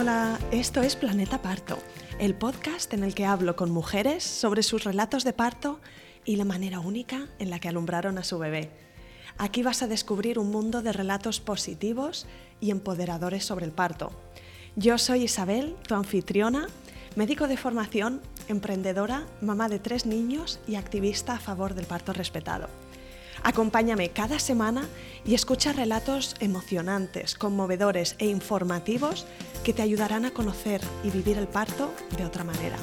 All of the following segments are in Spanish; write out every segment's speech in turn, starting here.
Hola, esto es Planeta Parto, el podcast en el que hablo con mujeres sobre sus relatos de parto y la manera única en la que alumbraron a su bebé. Aquí vas a descubrir un mundo de relatos positivos y empoderadores sobre el parto. Yo soy Isabel, tu anfitriona, médico de formación, emprendedora, mamá de tres niños y activista a favor del parto respetado. Acompáñame cada semana y escucha relatos emocionantes, conmovedores e informativos que te ayudarán a conocer y vivir el parto de otra manera.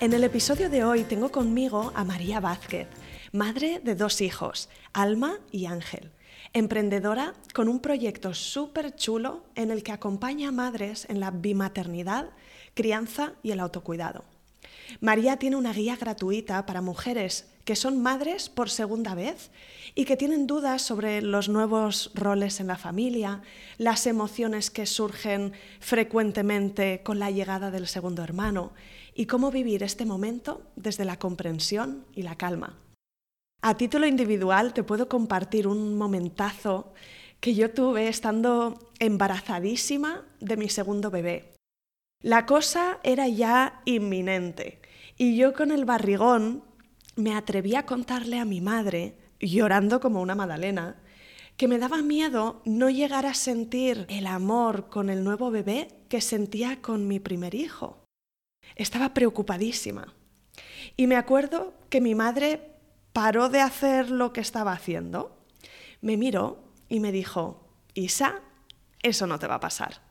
En el episodio de hoy tengo conmigo a María Vázquez, madre de dos hijos, Alma y Ángel emprendedora con un proyecto súper chulo en el que acompaña a madres en la bimaternidad, crianza y el autocuidado. María tiene una guía gratuita para mujeres que son madres por segunda vez y que tienen dudas sobre los nuevos roles en la familia, las emociones que surgen frecuentemente con la llegada del segundo hermano y cómo vivir este momento desde la comprensión y la calma. A título individual te puedo compartir un momentazo que yo tuve estando embarazadísima de mi segundo bebé. La cosa era ya inminente y yo con el barrigón me atreví a contarle a mi madre, llorando como una magdalena, que me daba miedo no llegar a sentir el amor con el nuevo bebé que sentía con mi primer hijo. Estaba preocupadísima. Y me acuerdo que mi madre paró de hacer lo que estaba haciendo, me miró y me dijo, Isa, eso no te va a pasar.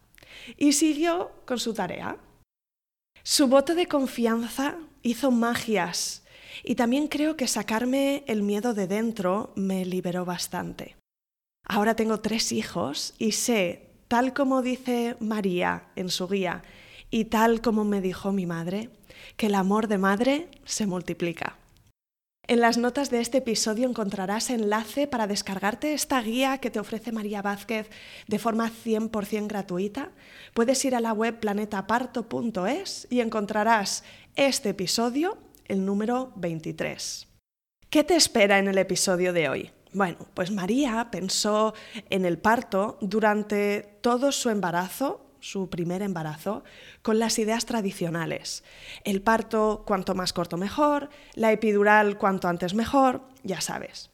Y siguió con su tarea. Su voto de confianza hizo magias y también creo que sacarme el miedo de dentro me liberó bastante. Ahora tengo tres hijos y sé, tal como dice María en su guía y tal como me dijo mi madre, que el amor de madre se multiplica. En las notas de este episodio encontrarás enlace para descargarte esta guía que te ofrece María Vázquez de forma 100% gratuita. Puedes ir a la web planetaparto.es y encontrarás este episodio, el número 23. ¿Qué te espera en el episodio de hoy? Bueno, pues María pensó en el parto durante todo su embarazo su primer embarazo, con las ideas tradicionales. El parto cuanto más corto mejor, la epidural cuanto antes mejor, ya sabes.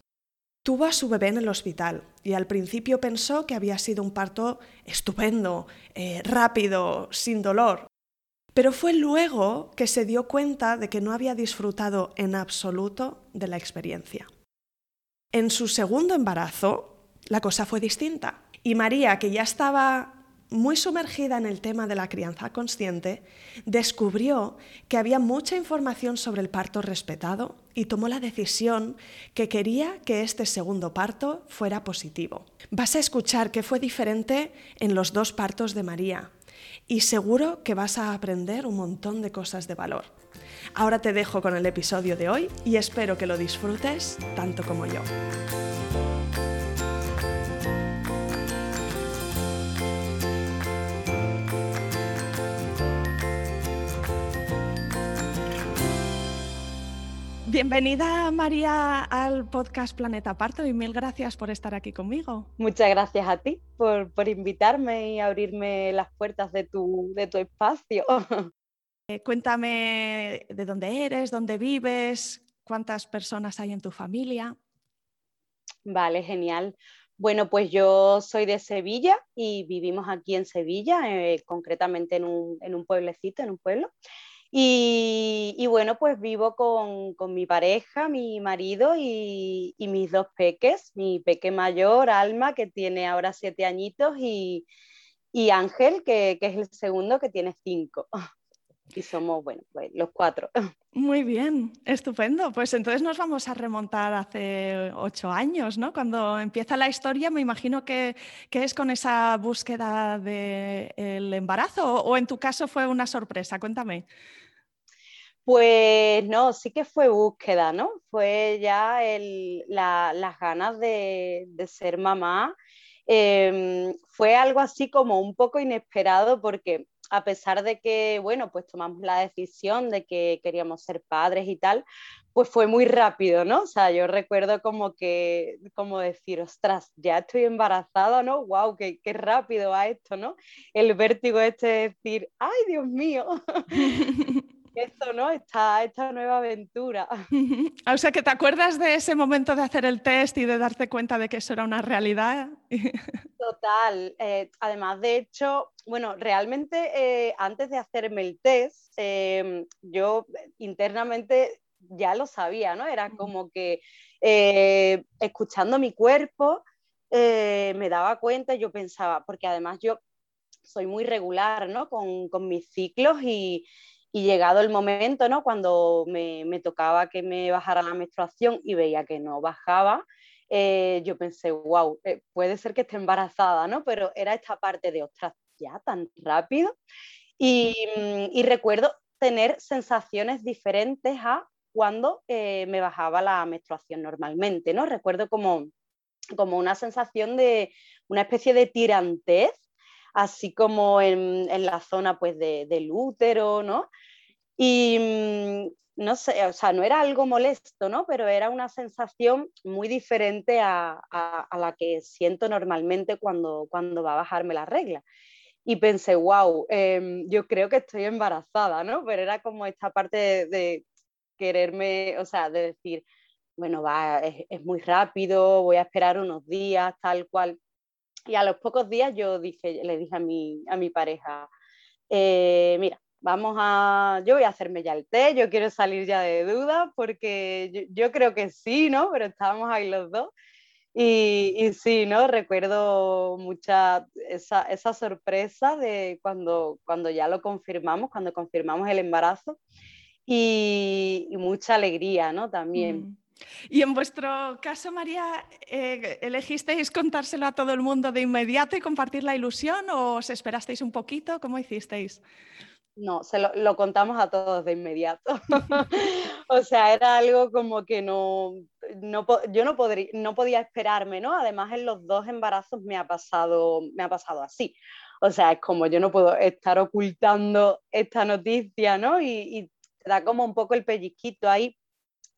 Tuvo a su bebé en el hospital y al principio pensó que había sido un parto estupendo, eh, rápido, sin dolor. Pero fue luego que se dio cuenta de que no había disfrutado en absoluto de la experiencia. En su segundo embarazo, la cosa fue distinta. Y María, que ya estaba muy sumergida en el tema de la crianza consciente, descubrió que había mucha información sobre el parto respetado y tomó la decisión que quería que este segundo parto fuera positivo. Vas a escuchar que fue diferente en los dos partos de María y seguro que vas a aprender un montón de cosas de valor. Ahora te dejo con el episodio de hoy y espero que lo disfrutes tanto como yo. Bienvenida María al podcast Planeta Parto y mil gracias por estar aquí conmigo. Muchas gracias a ti por, invitarme y abrirme las puertas de tu, de tu espacio. Eh, cuéntame de dónde eres, dónde vives, cuántas personas hay en tu familia. Vale, genial. Bueno, pues yo soy de Sevilla y vivimos aquí en Sevilla, eh, concretamente en un, en un pueblecito, en un pueblo. Y, bueno, pues vivo con, mi pareja, mi marido y, mis dos peques, mi peque mayor, Alma, que tiene ahora siete añitos, y, Ángel, que, es el segundo, que tiene cinco. Y somos, bueno, pues los cuatro. Muy bien, estupendo. Pues entonces nos vamos a remontar hace ocho años, ¿no? Cuando empieza la historia, me imagino que, es con esa búsqueda del embarazo o en tu caso fue una sorpresa. Cuéntame. Pues no, sí que fue búsqueda, ¿no? Fue ya las ganas de, ser mamá. Em, fue algo así como un poco inesperado porque a pesar de que, bueno, pues tomamos la decisión de que queríamos ser padres y tal, pues fue muy rápido, ¿no? O sea, yo recuerdo como que, como decir, ostras, ya estoy embarazada, ¿no? ¡Wow! Qué, qué rápido va esto, ¿no? El vértigo este de decir, ¡ay, Dios mío! esto, ¿no? Esta, esta nueva aventura. O sea, que te acuerdas de ese momento de hacer el test y de darte cuenta de que eso era una realidad. Total. Eh, además, de hecho, bueno, realmente eh, antes de hacerme el test, em, yo internamente ya lo sabía, ¿no? Era como que eh, escuchando mi cuerpo me daba cuenta, yo pensaba, porque además yo soy muy regular, ¿no? Con, con mis ciclos y, y llegado el momento, ¿no? Cuando me, tocaba que me bajara la menstruación y veía que no bajaba, eh, yo pensé, wow, eh, puede ser que esté embarazada, ¿no? Pero era esta parte de, ostras, ya tan rápido. Y, mm, recuerdo tener sensaciones diferentes a cuando eh, me bajaba la menstruación normalmente, ¿no? Recuerdo como, como una sensación de una especie de tirantez así como en, la zona pues del útero, ¿no? Y mm, no sé, o sea, no era algo molesto, ¿no? Pero era una sensación muy diferente a, la que siento normalmente cuando, cuando va a bajarme la regla. Y pensé, wow, em, yo creo que estoy embarazada, ¿no? Pero era como esta parte de, quererme, o sea, de decir, bueno, va, es, es, muy rápido, voy a esperar unos días, tal cual. Y a los pocos días yo dije, le dije a mi, a mi pareja, eh, mira, vamos a, yo voy a hacerme ya el té, yo quiero salir ya de duda porque yo, creo que sí, ¿no? Pero estábamos ahí los dos. Y, y sí, ¿no? Recuerdo mucha esa, esa, sorpresa de cuando, cuando ya lo confirmamos, cuando confirmamos el embarazo y, mucha alegría, ¿no? También. Y en vuestro caso, María, eh, ¿elegisteis contárselo a todo el mundo de inmediato y compartir la ilusión o os esperasteis un poquito? ¿Cómo hicisteis? No, se lo, contamos a todos de inmediato. o sea, era algo como que no, no yo no, no podía esperarme, ¿no? Además, en los dos embarazos me ha pasado, me ha pasado así. O sea, es como yo no puedo estar ocultando esta noticia, ¿no? Y, da como un poco el pellizquito ahí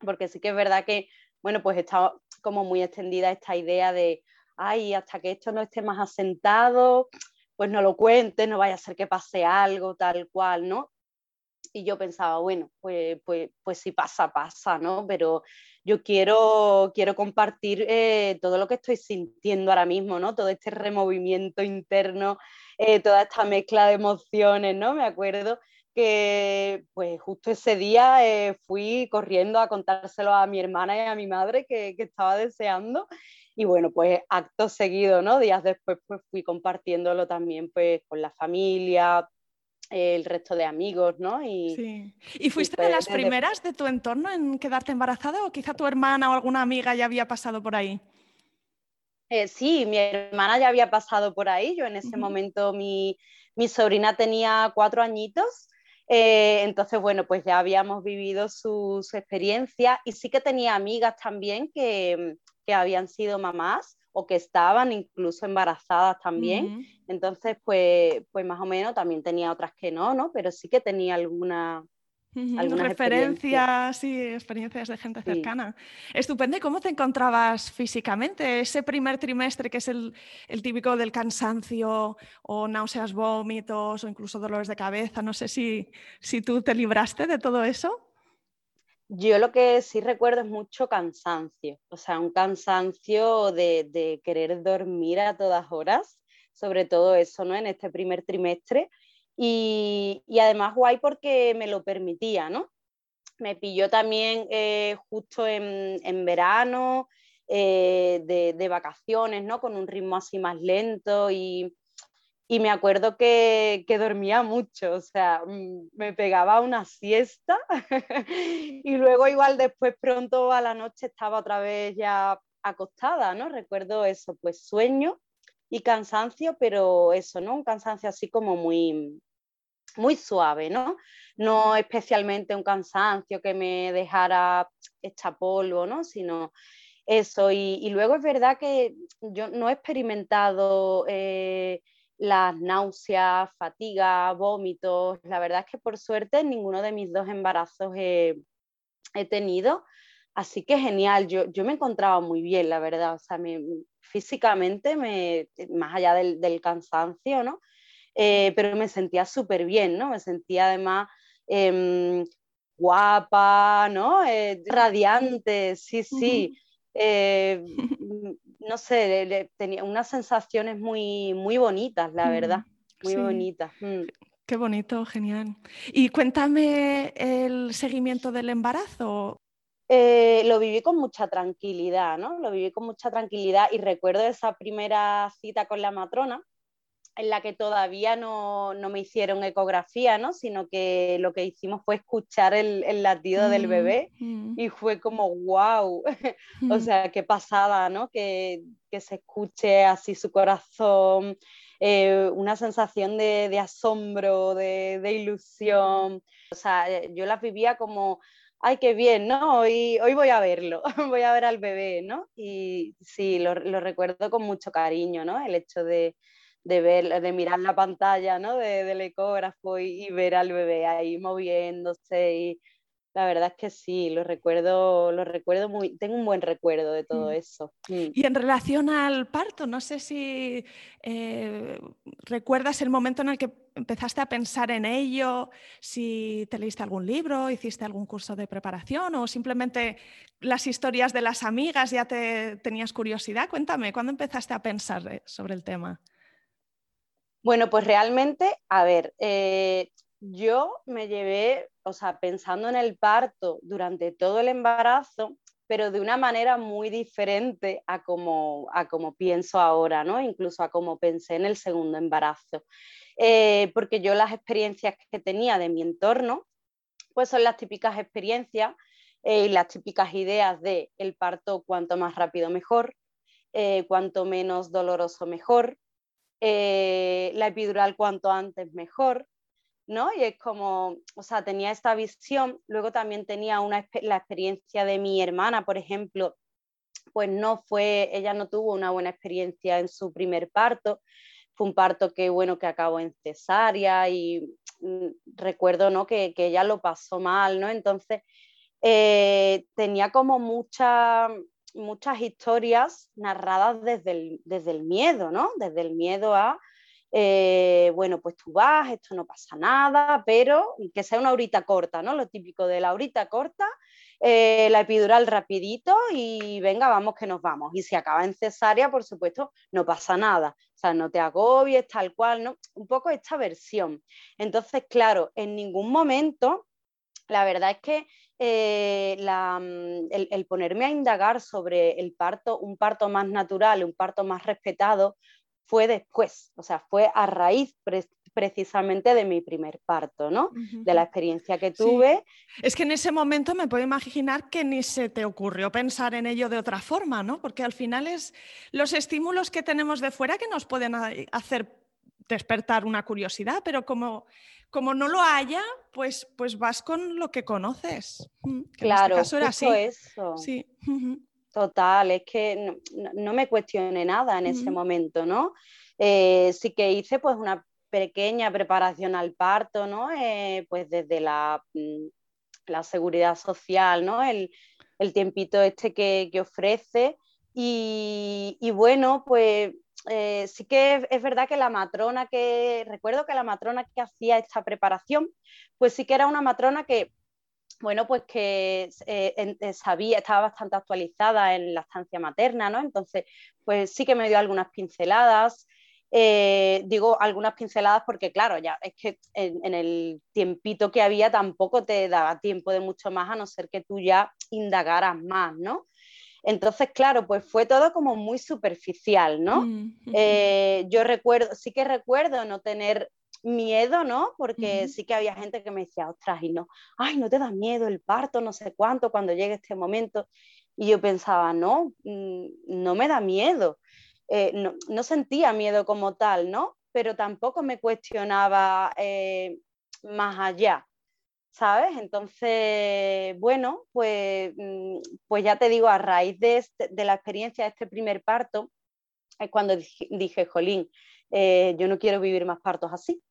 porque sí que es verdad que, bueno, pues está como muy extendida esta idea de, ay, hasta que esto no esté más asentado, pues no lo cuentes, no vaya a ser que pase algo, tal cual, ¿no? Y yo pensaba, bueno, pues, pues, pues si pasa, pasa, ¿no? Pero yo quiero, quiero compartir eh, todo lo que estoy sintiendo ahora mismo, ¿no? Todo este removimiento interno, eh, toda esta mezcla de emociones, ¿no? Me acuerdo que pues justo ese día eh, fui corriendo a contárselo a mi hermana y a mi madre que, que, estaba deseando y bueno, pues acto seguido, ¿no? Días después pues fui compartiéndolo también pues con la familia, el resto de amigos, ¿no? Y, sí. ¿Y fuiste de las primeras de tu entorno en quedarte embarazada o quizá tu hermana o alguna amiga ya había pasado por ahí? Eh, sí, mi hermana ya había pasado por ahí. Yo en ese momento mi, mi sobrina tenía cuatro añitos eh, entonces, bueno, pues ya habíamos vivido su, experiencia y sí que tenía amigas también que, habían sido mamás o que estaban incluso embarazadas también. Entonces, pues, pues más o menos también tenía otras que no, ¿no? Pero sí que tenía alguna, algunas referencias y experiencias de gente cercana. Estupendo. ¿Y cómo te encontrabas físicamente? Ese primer trimestre que es el, típico del cansancio o náuseas, vómitos o incluso dolores de cabeza. No sé si, si tú te libraste de todo eso. Yo lo que sí recuerdo es mucho cansancio, o sea, un cansancio de, de querer dormir a todas horas, sobre todo eso, ¿no? En este primer trimestre y, además guay porque me lo permitía, ¿no? Me pilló también eh, justo en, verano, eh, de, vacaciones, ¿no? Con un ritmo así más lento y, me acuerdo que, dormía mucho, o sea, mm, me pegaba una siesta y luego igual después pronto a la noche estaba otra vez ya acostada, ¿no? Recuerdo eso, pues sueño y cansancio, pero eso, ¿no? Un cansancio así como muy, muy suave, ¿no? No especialmente un cansancio que me dejara hecha polvo, ¿no? Sino eso. Y, luego es verdad que yo no he experimentado eh, las náuseas, fatiga, vómitos. La verdad es que por suerte ninguno de mis dos embarazos he, tenido. Así que genial, yo, yo, me encontraba muy bien, la verdad. O sea, físicamente, me, más allá del, cansancio, ¿no? Eh, pero me sentía súper bien, ¿no? Me sentía además em, guapa, ¿no? Eh, radiante, sí, sí. Eh, no sé, tenía unas sensaciones muy, muy bonitas, la verdad, muy bonitas. Mm. Qué bonito, genial. Y cuéntame el seguimiento del embarazo. Eh, lo viví con mucha tranquilidad, ¿no? Lo viví con mucha tranquilidad y recuerdo esa primera cita con la matrona, en la que todavía no, me hicieron ecografía, ¿no? sino que lo que hicimos fue escuchar el, latido del mm, bebé mm. y fue como, wow, o mm. sea, qué pasada, ¿no? Que, se escuche así su corazón, eh, una sensación de, asombro, de, ilusión. O sea, eh, yo las vivía como, ay, qué bien, ¿no? Hoy, hoy voy a verlo, voy a ver al bebé, ¿no? Y sí, lo, recuerdo con mucho cariño, ¿no? El hecho de de ver, de mirar la pantalla ¿no? del ecógrafo y, ver al bebé ahí moviéndose y la verdad es que sí, lo recuerdo, lo recuerdo muy, tengo un buen recuerdo de todo mm. eso. Mm. Y en relación al parto, no sé si eh, recuerdas el momento en el que empezaste a pensar en ello, si te leíste algún libro, hiciste algún curso de preparación o simplemente las historias de las amigas ya te tenías curiosidad. Cuéntame, ¿cuándo empezaste a pensar eh, sobre el tema? Bueno, pues realmente, a ver, eh, yo me llevé, o sea, pensando en el parto durante todo el embarazo, pero de una manera muy diferente a como, a como pienso ahora, ¿no? Incluso a como pensé en el segundo embarazo. Eh, porque yo las experiencias que tenía de mi entorno, pues son las típicas experiencias eh, y las típicas ideas de el parto cuanto más rápido mejor, cuanto menos doloroso mejor, eh, la epidural cuanto antes mejor, ¿no? Y es como, o sea, tenía esta visión, luego también tenía una, la experiencia de mi hermana, por ejemplo, pues no fue, ella no tuvo una buena experiencia en su primer parto, fue un parto que, bueno, que acabó en cesárea y mm, recuerdo, ¿no? Que, que, ella lo pasó mal, ¿no? Entonces, eh, tenía como mucha, muchas historias narradas desde el, desde el miedo, ¿no? Desde el miedo a, eh, bueno, pues tú vas, esto no pasa nada, pero que sea una horita corta, ¿no? Lo típico de la horita corta, eh, la epidural rapidito y venga, vamos que nos vamos. Y si acaba en cesárea, por supuesto, no pasa nada. O sea, no te agobies, tal cual, ¿no? Un poco esta versión. Entonces, claro, en ningún momento, la verdad es que eh, mm, el, ponerme a indagar sobre el parto, un parto más natural, un parto más respetado, fue después, o sea, fue a raíz precisamente de mi primer parto, ¿no? De la experiencia que tuve. Es que en ese momento me puedo imaginar que ni se te ocurrió pensar en ello de otra forma, ¿no? Porque al final es los estímulos que tenemos de fuera que nos pueden hacer despertar una curiosidad, pero como como no lo haya, pues, pues vas con lo que conoces. Mm, este claro, eso. Sí. Total, es que no, me cuestioné nada en ese momento, ¿no? Eh, sí que hice pues una pequeña preparación al parto, ¿no? Eh, pues desde la, mm, la, seguridad social, ¿no? El, tiempito este que, ofrece. Y, y, bueno, pues eh, sí que es, verdad que la matrona que, recuerdo que la matrona que hacía esta preparación, pues sí que era una matrona que, bueno, pues que eh, eh, sabía, estaba bastante actualizada en la estancia materna, ¿no? Entonces, pues sí que me dio algunas pinceladas. digo algunas pinceladas porque, claro, ya es que en, en, el tiempito que había tampoco te daba tiempo de mucho más, a no ser que tú ya indagaras más, ¿no? Entonces, claro, pues fue todo como muy superficial, ¿no? Mm, eh, yo recuerdo, sí que recuerdo no tener miedo, ¿no? Porque sí que había gente que me decía, ostras, y no, ay, no te da miedo el parto, no sé cuánto, cuando llegue este momento. Y yo pensaba, no, mm, no me da miedo. Eh, no, sentía miedo como tal, ¿no? Pero tampoco me cuestionaba eh, más allá. ¿sabes? Entonces, bueno, pues, mm, pues ya te digo, a raíz de, este, de la experiencia de este primer parto, es cuando dije, jolín, eh, yo no quiero vivir más partos así.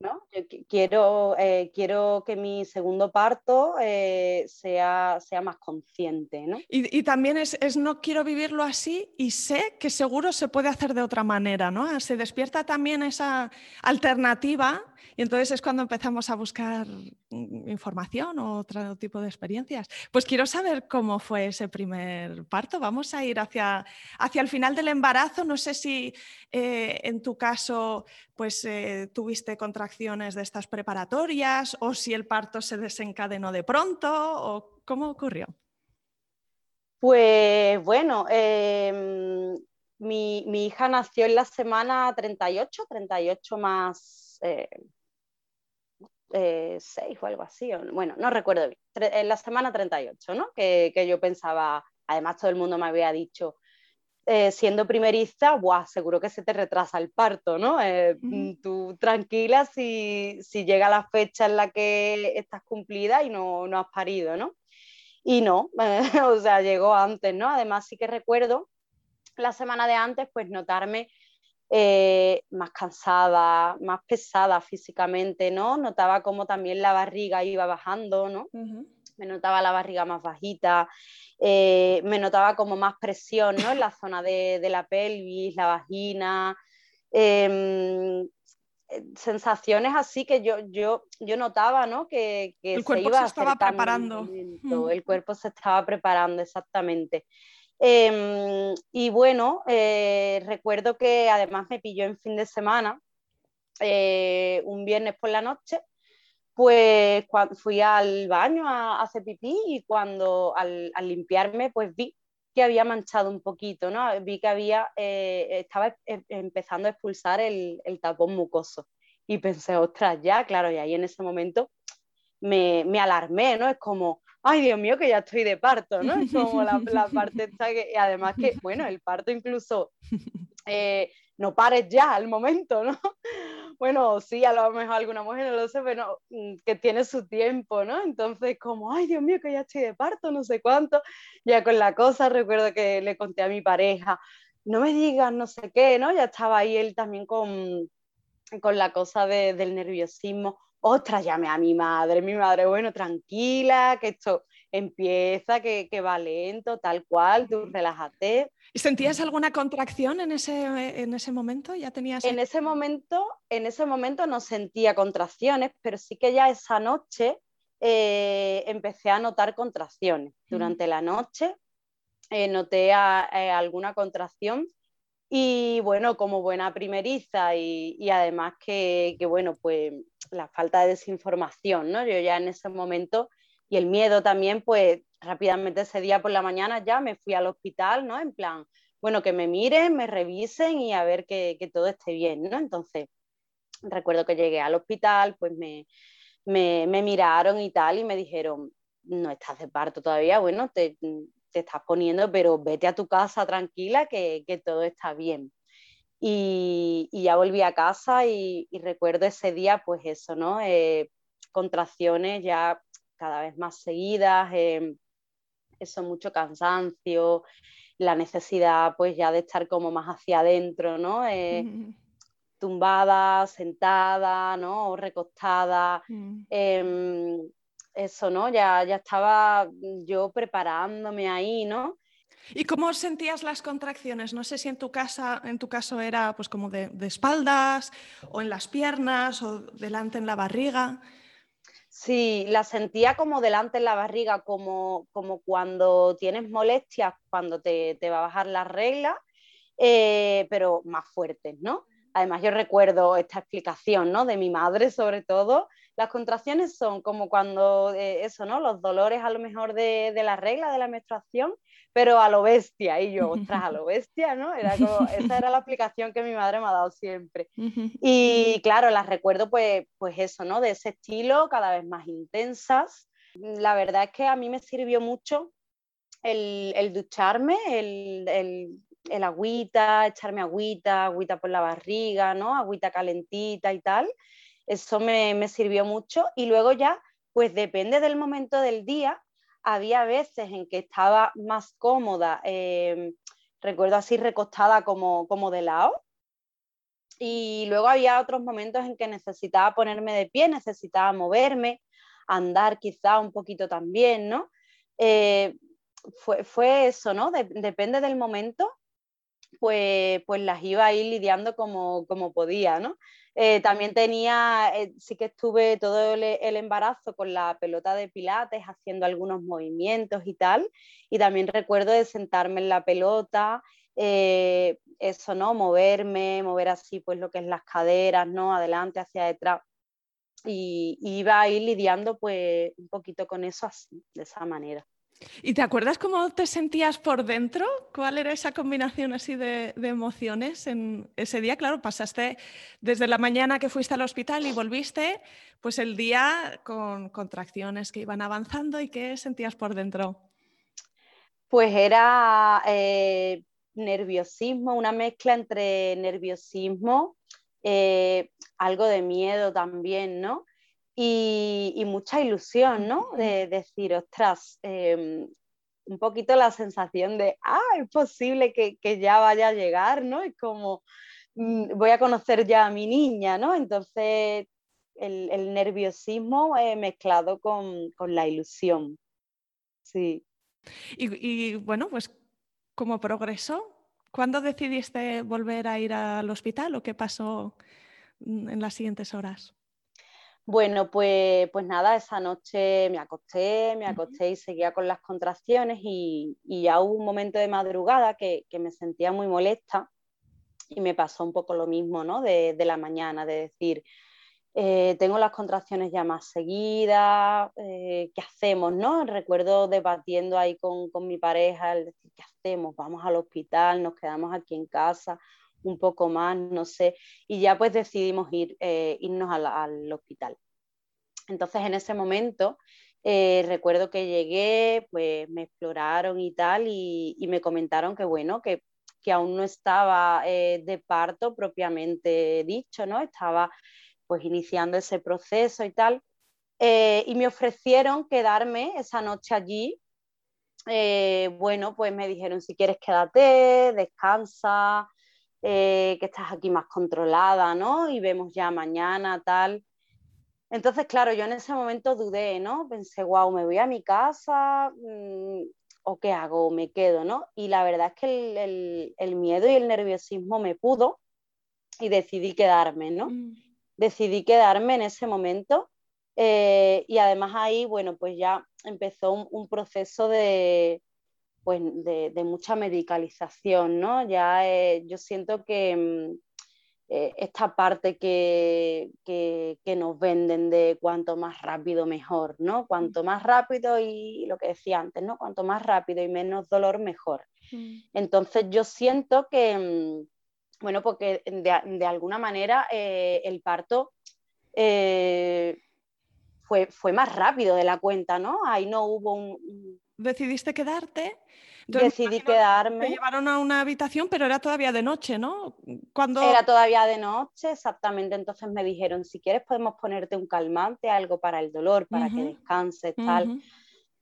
¿No? quiero, eh, quiero que mi segundo parto eh, sea, sea más consciente. ¿no? Y, también es, es, no quiero vivirlo así y sé que seguro se puede hacer de otra manera. ¿no? Se despierta también esa alternativa y entonces es cuando empezamos a buscar información o otro tipo de experiencias. Pues quiero saber cómo fue ese primer parto. Vamos a ir hacia, hacia el final del embarazo. No sé si eh, en tu caso pues, eh, tuviste contracciones de estas preparatorias o si el parto se desencadenó de pronto o cómo ocurrió. Pues bueno, em, mi, mi, hija nació en la semana 38, 38 más eh, eh, 6 o algo así, bueno, no recuerdo bien, en la semana 38, ¿no? Que, que, yo pensaba, además todo el mundo me había dicho, eh, siendo primeriza, seguro que se te retrasa el parto, ¿no? Eh, mm, tú tranquila si, si, llega la fecha en la que estás cumplida y no, no has parido, ¿no? Y no, o sea, llegó antes, ¿no? Además sí que recuerdo la semana de antes, pues notarme eh, más cansada, más pesada físicamente, ¿no? Notaba como también la barriga iba bajando, ¿no? Me notaba la barriga más bajita, eh, me notaba como más presión, ¿no? En la zona de, la pelvis, la vagina, em, eh, sensaciones así que yo, yo, yo notaba, ¿no? Que, el cuerpo se, estaba preparando. El cuerpo se estaba preparando, exactamente. Em, y bueno, eh, recuerdo que además me pilló en fin de semana, eh, un viernes por la noche, pues fui al baño a, hacer pipí y cuando al, limpiarme pues vi que había manchado un poquito, ¿no? Vi que había, eh, estaba em, empezando a expulsar el, el, tapón mucoso y pensé, ostras, ya, claro, y ahí en ese momento me, me alarmé, ¿no? Es como, ay Dios mío, que ya estoy de parto, ¿no? Es como la, parte esta que, y además que, bueno, el parto incluso eh, no pares ya al momento, ¿no? Bueno, sí, a lo mejor alguna mujer no lo sé, pero mm, que tiene su tiempo, ¿no? Entonces, como, ay Dios mío, que ya estoy de parto, no sé cuánto, ya con la cosa, recuerdo que le conté a mi pareja, no me digas no sé qué, ¿no? Ya estaba ahí él también con, con la cosa del nerviosismo ostras, llamé a mi madre, mi madre, bueno, tranquila, que esto empieza, que, va lento, tal cual, tú relájate. ¿Y sentías alguna contracción en ese, en ese momento? ¿Ya tenías... En ese momento, en ese momento no sentía contracciones, pero sí que ya esa noche eh, empecé a notar contracciones. Durante la noche eh, noté eh, alguna contracción y bueno, como buena primeriza y, además que, que, bueno, pues la falta de desinformación, ¿no? Yo ya en ese momento y el miedo también, pues rápidamente ese día por la mañana ya me fui al hospital, ¿no? En plan, bueno, que me miren, me revisen y a ver que, que todo esté bien, ¿no? Entonces, recuerdo que llegué al hospital, pues me, me, me, miraron y tal y me dijeron, no estás de parto todavía, bueno, te, te estás poniendo, pero vete a tu casa tranquila que, que todo está bien. Y, ya volví a casa y, recuerdo ese día, pues eso, ¿no? Eh, contracciones ya cada vez más seguidas, eh, eso, mucho cansancio, la necesidad pues ya de estar como más hacia adentro, ¿no? Eh, tumbada, sentada, ¿no? O recostada. Mm. Eso, ¿no? Ya, ya estaba yo preparándome ahí, ¿no? ¿Y cómo sentías las contracciones? No sé si en tu, casa, en tu caso era pues como de, espaldas o en las piernas o delante en la barriga. Sí, la sentía como delante en la barriga, como, como cuando tienes molestias, cuando te, te va a bajar la regla, eh, pero más fuertes, ¿no? Además, yo recuerdo esta explicación, ¿no? De mi madre, sobre todo. Las contracciones son como cuando, eh, eso, ¿no? Los dolores a lo mejor de, de la regla, de la menstruación, pero a lo bestia. Y yo, ostras, a lo bestia, ¿no? Era como, esa era la aplicación que mi madre me ha dado siempre. Y claro, las recuerdo pues, pues eso, ¿no? De ese estilo, cada vez más intensas. La verdad es que a mí me sirvió mucho el, el ducharme, el, el, el, agüita, echarme agüita, agüita por la barriga, ¿no? Agüita calentita y tal. Eso me, me sirvió mucho. Y luego ya, pues depende del momento del día, había veces en que estaba más cómoda, em, recuerdo así recostada como, como de lado, Y luego había otros momentos en que necesitaba ponerme de pie, necesitaba moverme, andar quizá un poquito también, ¿no? Eh, fue, fue, eso, ¿no? depende del momento, pues, pues las iba a ir lidiando como, como podía, ¿no? Eh, también tenía, eh, sí que estuve todo el, embarazo con la pelota de pilates, haciendo algunos movimientos y tal, y también recuerdo de sentarme en la pelota, eh, eso, ¿no? Moverme, mover así, pues lo que es las caderas, ¿no? Adelante, hacia detrás. Y, y iba a ir lidiando pues un poquito con eso así, de esa manera. ¿Y te acuerdas cómo te sentías por dentro? ¿Cuál era esa combinación así de, emociones en ese día? Claro, pasaste desde la mañana que fuiste al hospital y volviste, pues el día con contracciones que iban avanzando y qué sentías por dentro. Pues era eh, nerviosismo, una mezcla entre nerviosismo, eh, algo de miedo también, ¿no? Y, mucha ilusión, ¿no? De, decir, ostras, em, un poquito la sensación de, ah, es posible que, ya vaya a llegar, ¿no? Es como, mm, voy a conocer ya a mi niña, ¿no? Entonces, el, nerviosismo eh, mezclado con, la ilusión. Sí. Y, y, bueno, pues, ¿cómo progresó? ¿Cuándo decidiste volver a ir al hospital o qué pasó mm, en las siguientes horas? Bueno, pues, pues nada, esa noche me acosté, me acosté y seguía con las contracciones y, ya hubo un momento de madrugada que, me sentía muy molesta y me pasó un poco lo mismo, ¿no? De, la mañana, de decir, eh, tengo las contracciones ya más seguidas, eh, ¿qué hacemos, no? Recuerdo debatiendo ahí con, mi pareja, el decir, ¿qué hacemos? Vamos al hospital, nos quedamos aquí en casa un poco más, no sé, y ya pues decidimos ir, eh, irnos al, hospital. Entonces en ese momento eh, recuerdo que llegué, pues me exploraron y tal, y, me comentaron que bueno, que, aún no estaba eh, de parto propiamente dicho, ¿no? Estaba pues iniciando ese proceso y tal. y me ofrecieron quedarme esa noche allí. bueno, pues me dijeron, si quieres quédate, descansa, eh, que estás aquí más controlada, ¿no? Y vemos ya mañana, tal. Entonces, claro, yo en ese momento dudé, ¿no? Pensé, wow, me voy a mi casa, mm, o qué hago, me quedo, ¿no? Y la verdad es que el, miedo y el nerviosismo me pudo y decidí quedarme, ¿no? Mm. Decidí quedarme en ese momento eh, y además ahí, bueno, pues ya empezó un proceso de, pues de, mucha medicalización, ¿no? Ya eh, yo siento que mm, eh, esta parte que, nos venden de cuanto más rápido mejor, ¿no? Cuanto más rápido y lo que decía antes, ¿no? Cuanto más rápido y menos dolor mejor. Mm. Entonces yo siento que, mm, bueno, porque de, alguna manera eh, el parto fue, fue, más rápido de la cuenta, ¿no? Ahí no hubo un decidiste quedarte. Decidí quedarme. Me llevaron a una habitación, pero era todavía de noche, ¿no? Cuando... Era todavía de noche, exactamente. Entonces me dijeron, si quieres podemos ponerte un calmante, algo para el dolor, para que descanses, tal.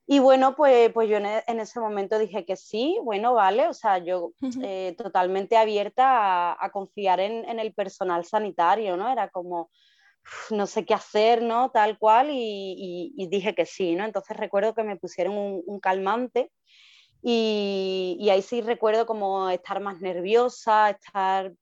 Y bueno, pues, pues yo en ese momento dije que sí, bueno, vale, o sea, yo eh, totalmente abierta a, confiar en, el personal sanitario, ¿no? Era como, no sé qué hacer, ¿no? Tal cual, y, dije que sí, ¿no? Entonces recuerdo que me pusieron un, calmante y, ahí sí recuerdo como estar más nerviosa, estar...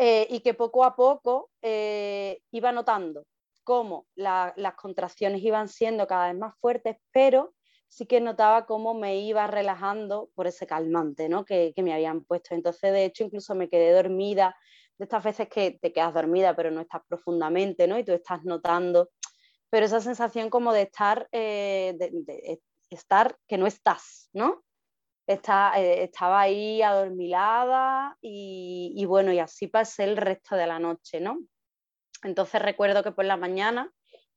Eh, y que poco a poco eh, iba notando cómo las contracciones iban siendo cada vez más fuertes, pero sí que notaba cómo me iba relajando por ese calmante ¿no? que, que me habían puesto. Entonces, de hecho, incluso me quedé dormida de estas veces que te quedas dormida pero no estás profundamente, ¿no? Y tú estás notando, pero esa sensación como de estar, eh, de, estar que no estás, ¿no? Está, eh, estaba ahí adormilada y, bueno, y así pasé el resto de la noche, ¿no? Entonces recuerdo que por la mañana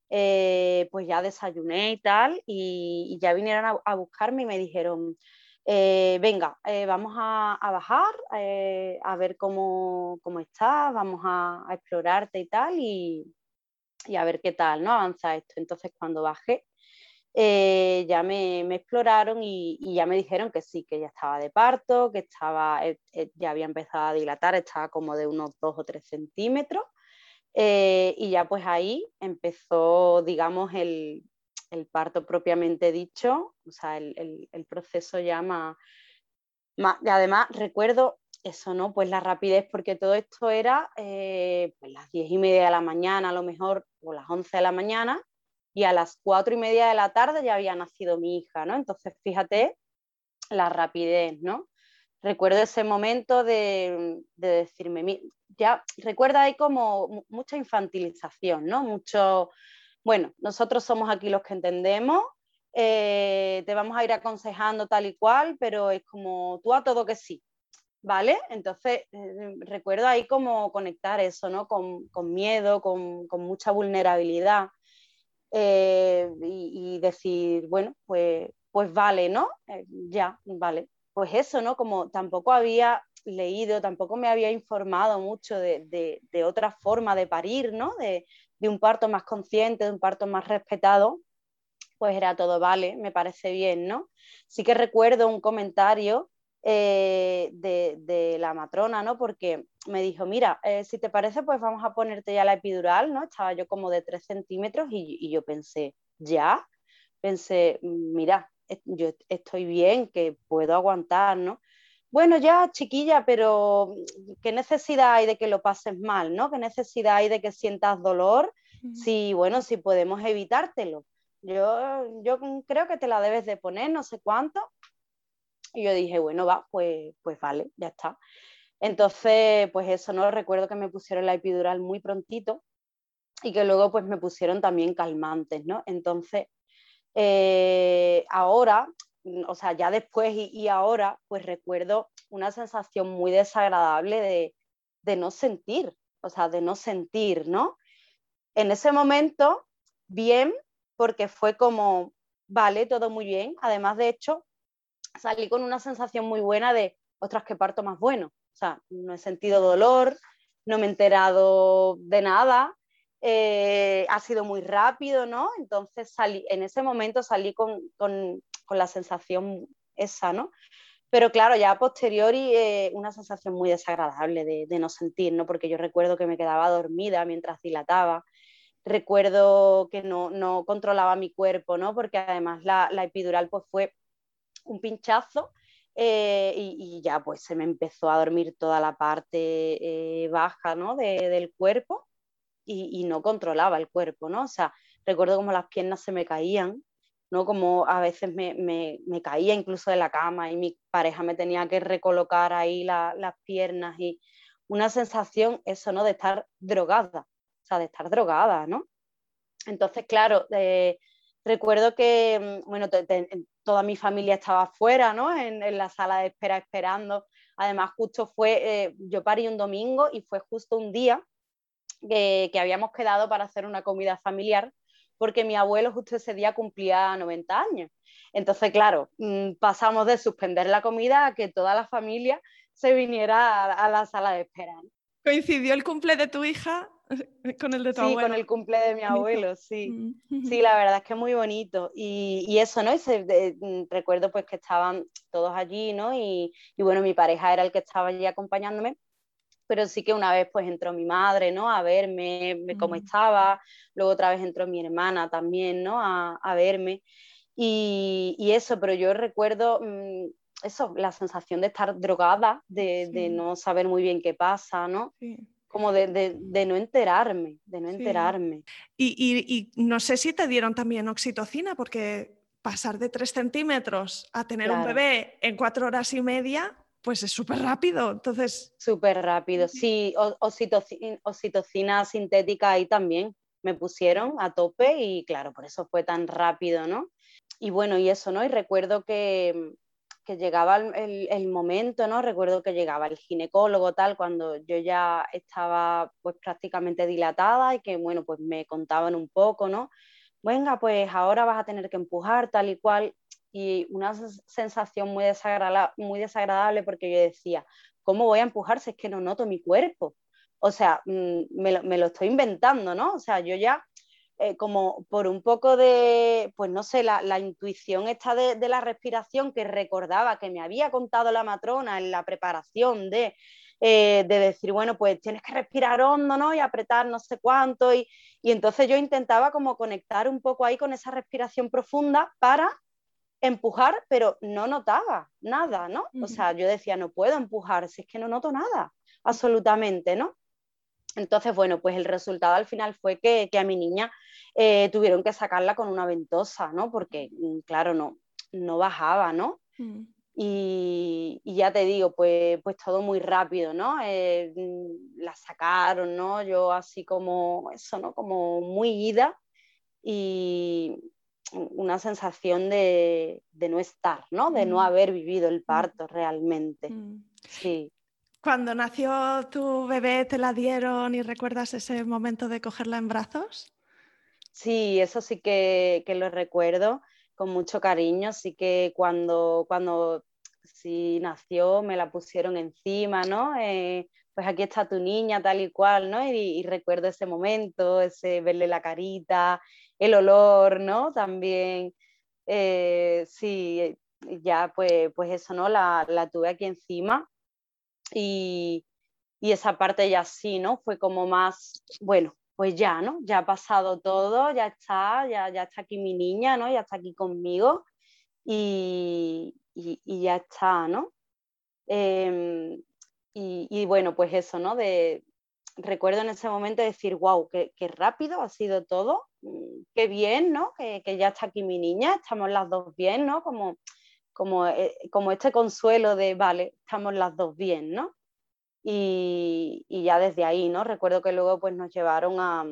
eh, pues ya desayuné y tal y, ya vinieron a, buscarme y me dijeron, eh, venga, eh, vamos a, bajar, eh, a ver cómo, cómo estás, vamos a, explorarte y tal, y, a ver qué tal, ¿no? Avanza esto. Entonces, cuando bajé, ya me, exploraron y, ya me dijeron que sí, que ya estaba de parto, que estaba, ya había empezado a dilatar, estaba como de unos 2 o 3 centímetros. y ya pues ahí empezó, digamos, el, parto propiamente dicho, o sea, el, proceso ya más, Además, recuerdo eso, ¿no? Pues la rapidez, porque todo esto era pues las 10 y media de la mañana, a lo mejor, o las 11 de la mañana, y a las cuatro y media de la tarde ya había nacido mi hija, ¿no? Entonces, fíjate la rapidez, ¿no? Recuerdo ese momento de, decirme, ya recuerda ahí como mucha infantilización, ¿no? Mucho, bueno, nosotros somos aquí los que entendemos, eh, te vamos a ir aconsejando tal y cual, pero es como tú a todo que sí, ¿vale? Entonces, eh, recuerdo ahí como conectar eso, ¿no? Con, miedo, con, con, mucha vulnerabilidad. Eh, y, decir, bueno, pues, pues vale, ¿no? Eh, ya, vale. Pues eso, ¿no? Como tampoco había leído, tampoco me había informado mucho de, otra forma de parir, ¿no? De, un parto más consciente, de un parto más respetado, pues era todo vale, me parece bien, ¿no? Sí que recuerdo un comentario eh, de, la matrona, ¿no? Porque me dijo, mira, eh, si te parece, pues vamos a ponerte ya la epidural, ¿no? Estaba yo como de 3 centímetros y, yo pensé, ¿ya? Pensé, mira, yo estoy bien, que puedo aguantar, ¿no? Bueno, ya, chiquilla, pero ¿qué necesidad hay de que lo pases mal, ¿no? ¿Qué necesidad hay de que sientas dolor? Si, bueno, si podemos evitártelo. Yo, yo creo que te la debes de poner, no sé cuánto, y yo dije, bueno, va, pues, pues vale, ya está. Entonces, pues eso, ¿no? Recuerdo que me pusieron la epidural muy prontito y que luego pues me pusieron también calmantes, ¿no? Entonces, eh, ahora, o sea, ya después y, ahora, pues recuerdo una sensación muy desagradable de, de no sentir, o sea, de no sentir, ¿no? En ese momento, bien, porque fue como, vale, todo muy bien. Además, de hecho, salí con una sensación muy buena de, ostras, qué parto más bueno. O sea, no he sentido dolor, no me he enterado de nada, eh, ha sido muy rápido, ¿no? Entonces salí, en ese momento salí con, la sensación esa, ¿no? Pero claro, ya a posteriori eh, una sensación muy desagradable de, no sentir, ¿no? Porque yo recuerdo que me quedaba dormida mientras dilataba, recuerdo que no, controlaba mi cuerpo, ¿no? Porque además la, la epidural pues fue un pinchazo eh, y, ya pues se me empezó a dormir toda la parte eh, baja ¿no? del cuerpo y, no controlaba el cuerpo, ¿no? O sea, recuerdo como las piernas se me caían, ¿no? Como a veces me, me, caía incluso de la cama y mi pareja me tenía que recolocar ahí las las y una sensación, eso, ¿no? De estar drogada, o sea, de estar drogada, ¿no? Entonces, claro, eh, recuerdo que, mm, bueno, toda mi familia estaba afuera, ¿no? En, la sala de espera esperando. Además, justo fue, eh, yo parí un domingo y fue justo un día que, habíamos quedado para hacer una comida familiar, porque mi abuelo justo ese día cumplía 90 años. Entonces, claro, mm, pasamos de suspender la comida a que toda la familia se viniera a, la sala de espera. ¿Coincidió el cumple de tu hija con el de tu sí, con el cumple de mi abuelo, sí. Mm. Sí, la verdad es que es muy bonito. Y, eso, ¿no? Mm, recuerdo pues que estaban todos allí, ¿no? Y, bueno, mi pareja era el que estaba allí acompañándome. Pero sí que una vez pues entró mi madre, ¿no? A verme, cómo mm. estaba. Luego otra vez entró mi hermana también, ¿no? A, verme. Y, eso, pero yo recuerdo eso, la sensación de estar drogada, de, no saber muy bien qué pasa, ¿no? Sí como de, no enterarme, de no enterarme. Y, no sé si te dieron también oxitocina, porque pasar de 3 centímetros a tener un bebé en cuatro horas y media, pues es súper rápido. Entonces. Súper rápido, sí. Oxitocina, oxitocina sintética ahí también me pusieron a tope y claro, por eso fue tan rápido, ¿no? Y bueno, y eso, ¿no? Y recuerdo que, que llegaba el, momento, ¿no? Recuerdo que llegaba el ginecólogo tal, cuando yo ya estaba pues prácticamente dilatada y que, bueno, pues me contaban un poco, ¿no? Venga, pues ahora vas a tener que empujar tal y cual. Y una sensación muy desagradable, porque yo decía, ¿cómo voy a empujar si es que no noto mi cuerpo? O sea, mm, me lo, estoy inventando, ¿no? O sea, yo ya eh, como por un poco de, pues no sé, la, intuición esta de, la respiración que recordaba que me había contado la matrona en la preparación de, eh, de decir, bueno, pues tienes que respirar hondo, ¿no? Y apretar no sé cuánto. Y, y entonces yo intentaba como conectar un poco ahí con esa respiración profunda para empujar, pero no notaba nada, ¿no? O sea, yo decía, no puedo empujar, si es que no noto nada, absolutamente, ¿no? Entonces, bueno, pues el resultado al final fue que, a mi niña eh, tuvieron que sacarla con una ventosa, ¿no? Porque, mm, claro, no, no bajaba, ¿no? Mm. Y, ya te digo, pues, pues todo muy rápido, ¿no? Eh, mm, la sacaron, ¿no? Yo así como eso, ¿no? Como muy ida y una sensación de, no estar, ¿no? De no haber vivido el parto realmente. Sí. Cuando nació tu bebé, ¿te la dieron y recuerdas ese momento de cogerla en brazos? Sí, eso sí que, lo recuerdo con mucho cariño. Sí que cuando, cuando sí nació me la pusieron encima, ¿no? Eh, pues aquí está tu niña, tal y cual, ¿no? Y, recuerdo ese momento, ese verle la carita, el olor, ¿no? También, eh, sí, ya pues, pues eso, ¿no? La, la tuve aquí encima y, esa parte ya sí, ¿no? Fue como más, bueno, pues ya, ¿no? Ya ha pasado todo, ya está, ya, ya está aquí mi niña, ¿no? Ya está aquí conmigo y, ya está, ¿no? Em, y, bueno, pues eso, ¿no? Recuerdo en ese momento decir, wow, qué, rápido ha sido todo, qué bien, ¿no? Que, ya está aquí mi niña, estamos las dos bien, ¿no? Como como, eh, como este consuelo de, vale, estamos las dos bien, ¿no? Y, y, ya desde ahí, ¿no? Recuerdo que luego pues nos llevaron a,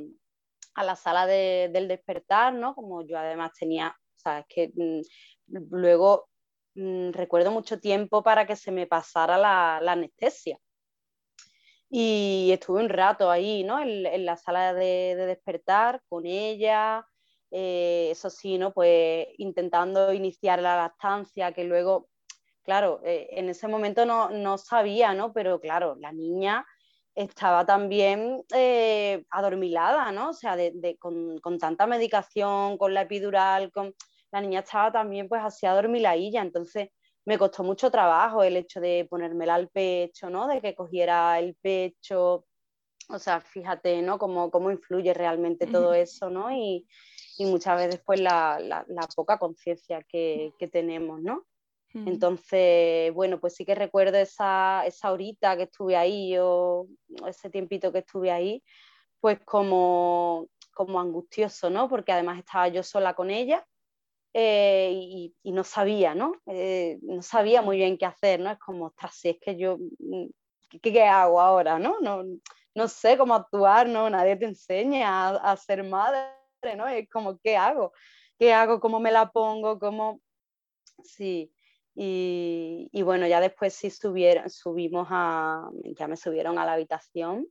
a la sala de, del despertar, ¿no? Como yo además tenía, sabes que mm, luego mm, recuerdo mucho tiempo para que se me pasara la anestesia. Y estuve un rato ahí, ¿no? En, en la sala de, de, despertar con ella, eh, eso sí, ¿no? Pues intentando iniciar la lactancia, que luego, claro, eh, en ese momento no, sabía, ¿no? Pero claro, la niña estaba también eh, adormilada, ¿no? O sea, con, tanta medicación, con la epidural, con... la niña estaba también pues así adormiladilla, entonces me costó mucho trabajo el hecho de ponérmela al pecho, ¿no? De que cogiera el pecho, o sea, fíjate, ¿no? Cómo, cómo influye realmente todo eso, ¿no? Y, y muchas veces pues la, la, poca conciencia que, que, tenemos, ¿no? Hmm. Entonces, bueno, pues sí que recuerdo esa, esa horita que estuve ahí o ese tiempito que estuve ahí, pues como, como angustioso, ¿no? Porque además estaba yo sola con ella eh, y, y, no sabía, ¿no? Eh, no sabía muy bien qué hacer, ¿no? Es como, ostras, si es que yo, mm, ¿qué, hago ahora, ¿no? ¿no? No sé cómo actuar, ¿no? Nadie te enseña a, a ser madre ¿no? Es como, ¿qué hago? ¿Qué hago? ¿Cómo me la pongo? ¿Cómo? Sí. Y, y bueno, ya después sí subieron, subimos a, ya me subieron a la habitación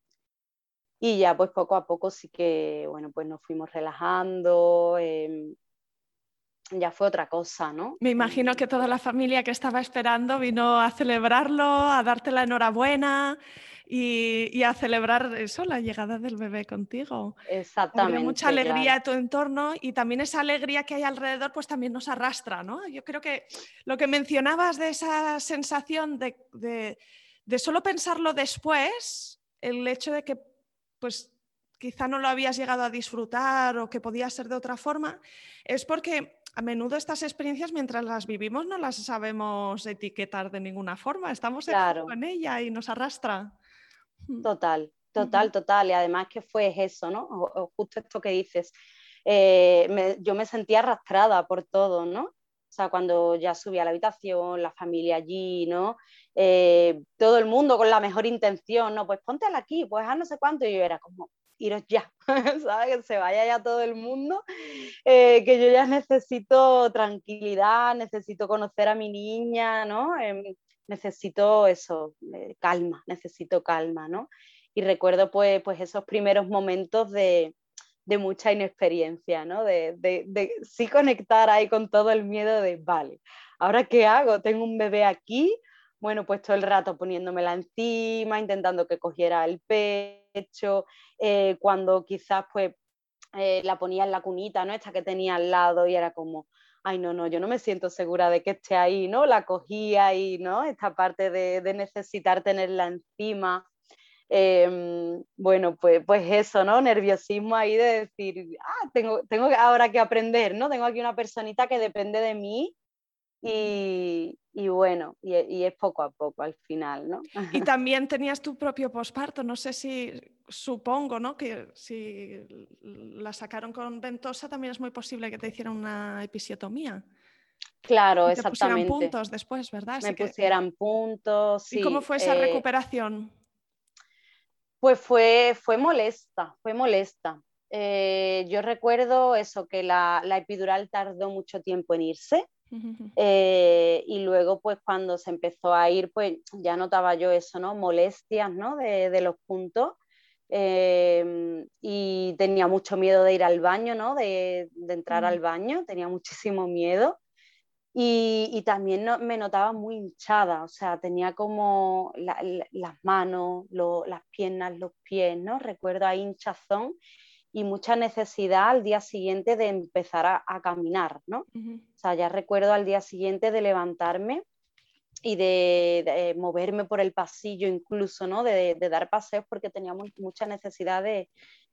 y ya pues poco a poco sí que, bueno, pues nos fuimos relajando, em, ya fue otra cosa, ¿no? Me imagino que toda la familia que estaba esperando vino a celebrarlo, a darte la enhorabuena y, a celebrar eso, la llegada del bebé contigo. Exactamente. mucha alegría a tu entorno y también esa alegría que hay alrededor, pues también nos arrastra, ¿no? Yo creo que lo que mencionabas de esa sensación de, de, solo pensarlo después, el hecho de que, pues quizá no lo habías llegado a disfrutar o que podía ser de otra forma, es porque a menudo estas experiencias mientras las vivimos no las sabemos etiquetar de ninguna forma, estamos claro. en ella y nos arrastra. Total, total, total. Y además que fue eso, ¿no? justo esto que dices. Eh, yo me sentía arrastrada por todo, ¿no? O sea, cuando ya subí a la habitación, la familia allí, ¿no? Eh, todo el mundo con la mejor intención, ¿no? Pues póntela aquí, pues a no sé cuánto. Y yo era como, iros ya, ¿sabes? Que se vaya ya todo el mundo, eh, que yo ya necesito tranquilidad, necesito conocer a mi niña, ¿no? Em, necesito eso, eh, calma, necesito calma, ¿no? Y recuerdo pues, pues esos primeros momentos de, mucha inexperiencia, ¿no? De, de, sí conectar ahí con todo el miedo de, vale, ¿ahora qué hago? Tengo un bebé aquí, bueno, pues todo el rato poniéndomela encima, intentando que cogiera el pecho, eh, cuando quizás pues eh, la ponía en la cunita, ¿no? Esta que tenía al lado y era como, ay, no, no, yo no me siento segura de que esté ahí, ¿no? La cogía y, ¿no? Esta parte de, necesitar tenerla encima. Em, bueno, pues, pues eso, ¿no? Nerviosismo ahí de decir, ah, tengo, tengo ahora que aprender, ¿no? Tengo aquí una personita que depende de mí y, bueno, y, es poco a poco al final, ¿no? Y también tenías tu propio posparto, no sé si, supongo, ¿no? Que si la sacaron con ventosa también es muy posible que te hicieran una episiotomía. Claro, y exactamente. Te pusieran puntos después, ¿verdad? Me pusieran puntos. ¿Y cómo fue esa eh, recuperación? Pues fue, fue molesta, fue molesta. Eh, yo recuerdo eso, que la, epidural tardó mucho tiempo en irse. Eh, y luego, pues cuando se empezó a ir, pues ya notaba yo eso, ¿no? Molestias, ¿no? De, los puntos. Em, y tenía mucho miedo de ir al baño, ¿no? De, de entrar al baño, tenía muchísimo miedo. Y, también me notaba muy hinchada, o sea, tenía como las manos, las piernas, los pies, ¿no? Recuerdo ahí hinchazón y mucha necesidad al día siguiente de empezar a, caminar, ¿no? O sea, ya recuerdo al día siguiente de levantarme y de, moverme por el pasillo incluso, ¿no? De, dar paseos porque tenía mucha necesidad de,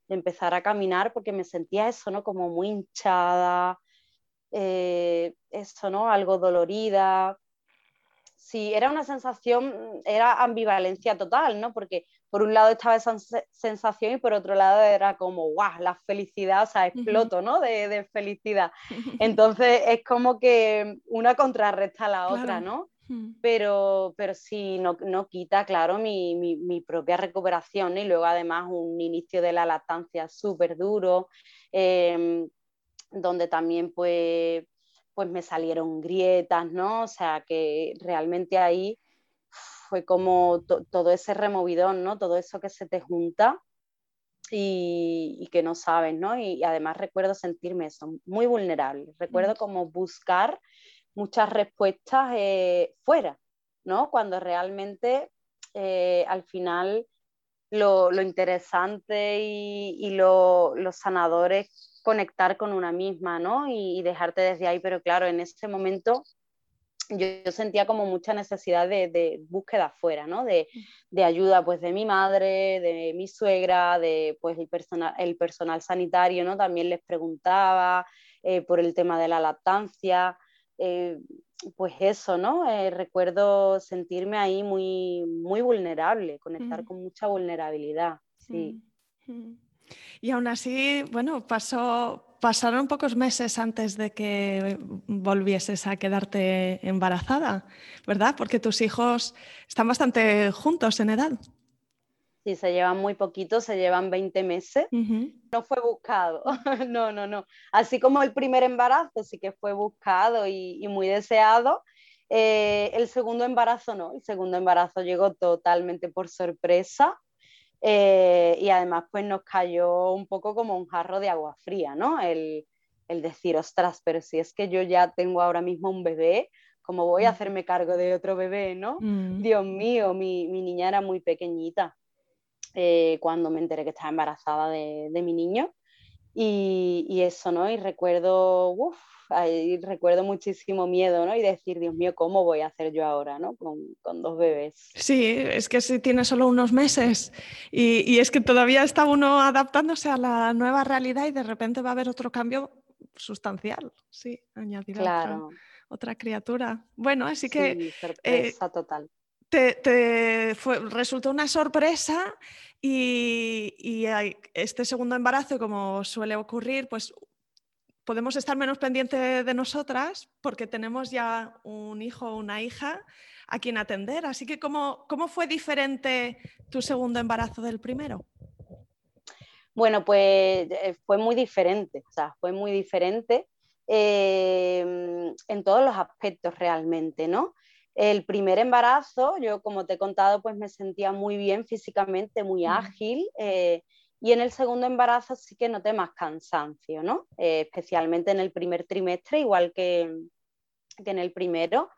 de, empezar a caminar porque me sentía eso, ¿no? Como muy hinchada, eh, eso, ¿no? Algo dolorida. Sí, era una sensación, era ambivalencia total, ¿no? Porque por un lado estaba esa sensación y por otro lado era como, guau, la felicidad, o sea, exploto, ¿no? De, felicidad. Entonces es como que una contrarresta a la otra, ¿no? Pero, pero sí, no, no quita, claro, mi, mi, propia recuperación y luego además un inicio de la lactancia súper duro. Em, donde también pues, pues me salieron grietas, ¿no? O sea, que realmente ahí fue como todo ese removidón, ¿no? Todo eso que se te junta y, que no sabes, ¿no? Y, además recuerdo sentirme eso, muy vulnerable. Recuerdo mm. como buscar muchas respuestas eh, fuera, ¿no? Cuando realmente eh, al final lo, interesante y, y lo, los sanadores conectar con una misma, ¿no? Y, dejarte desde ahí, pero claro, en ese momento yo, sentía como mucha necesidad de, búsqueda afuera, ¿no? De, ayuda, pues, de mi madre, de mi suegra, de, pues, el personal, el personal sanitario, ¿no? También les preguntaba eh, por el tema de la lactancia, eh, pues eso, ¿no? Eh, recuerdo sentirme ahí muy, muy vulnerable, conectar con mucha vulnerabilidad, sí. Y aún así, bueno, pasó, pasaron pocos meses antes de que volvieses a quedarte embarazada, ¿verdad? Porque tus hijos están bastante juntos en edad. Sí, se llevan muy poquito, se llevan 20 meses. No fue buscado, no, no, no. Así como el primer embarazo sí que fue buscado y, muy deseado, eh, el segundo embarazo no. El segundo embarazo llegó totalmente por sorpresa. Eh, y además pues nos cayó un poco como un jarro de agua fría, ¿no? El, decir, ostras, pero si es que yo ya tengo ahora mismo un bebé, ¿cómo voy a hacerme cargo de otro bebé, no? Mm. Dios mío, mi, niña era muy pequeñita eh, cuando me enteré que estaba embarazada de, mi niño. Y, y, eso, ¿no? Y recuerdo, uff, ahí recuerdo muchísimo miedo, ¿no? Y decir, Dios mío, ¿cómo voy a hacer yo ahora, ¿no? Con, dos bebés. Sí, es que si tiene solo unos meses y, es que todavía está uno adaptándose a la nueva realidad y de repente va a haber otro cambio sustancial, sí, añadir otra, criatura. Bueno, así que... Eh, sorpresa total. Te, resultó una sorpresa y, este segundo embarazo, como suele ocurrir, pues podemos estar menos pendientes de nosotras porque tenemos ya un hijo o una hija a quien atender. Así que, ¿cómo, ¿cómo fue diferente tu segundo embarazo del primero? Bueno, pues eh, fue muy diferente, o sea, fue muy diferente em, en todos los aspectos realmente, ¿no? El primer embarazo, yo como te he contado, pues me sentía muy bien físicamente, muy ágil. Eh, y en el segundo embarazo sí que noté más cansancio, ¿no? Eh, especialmente en el primer trimestre, igual que, en el primero.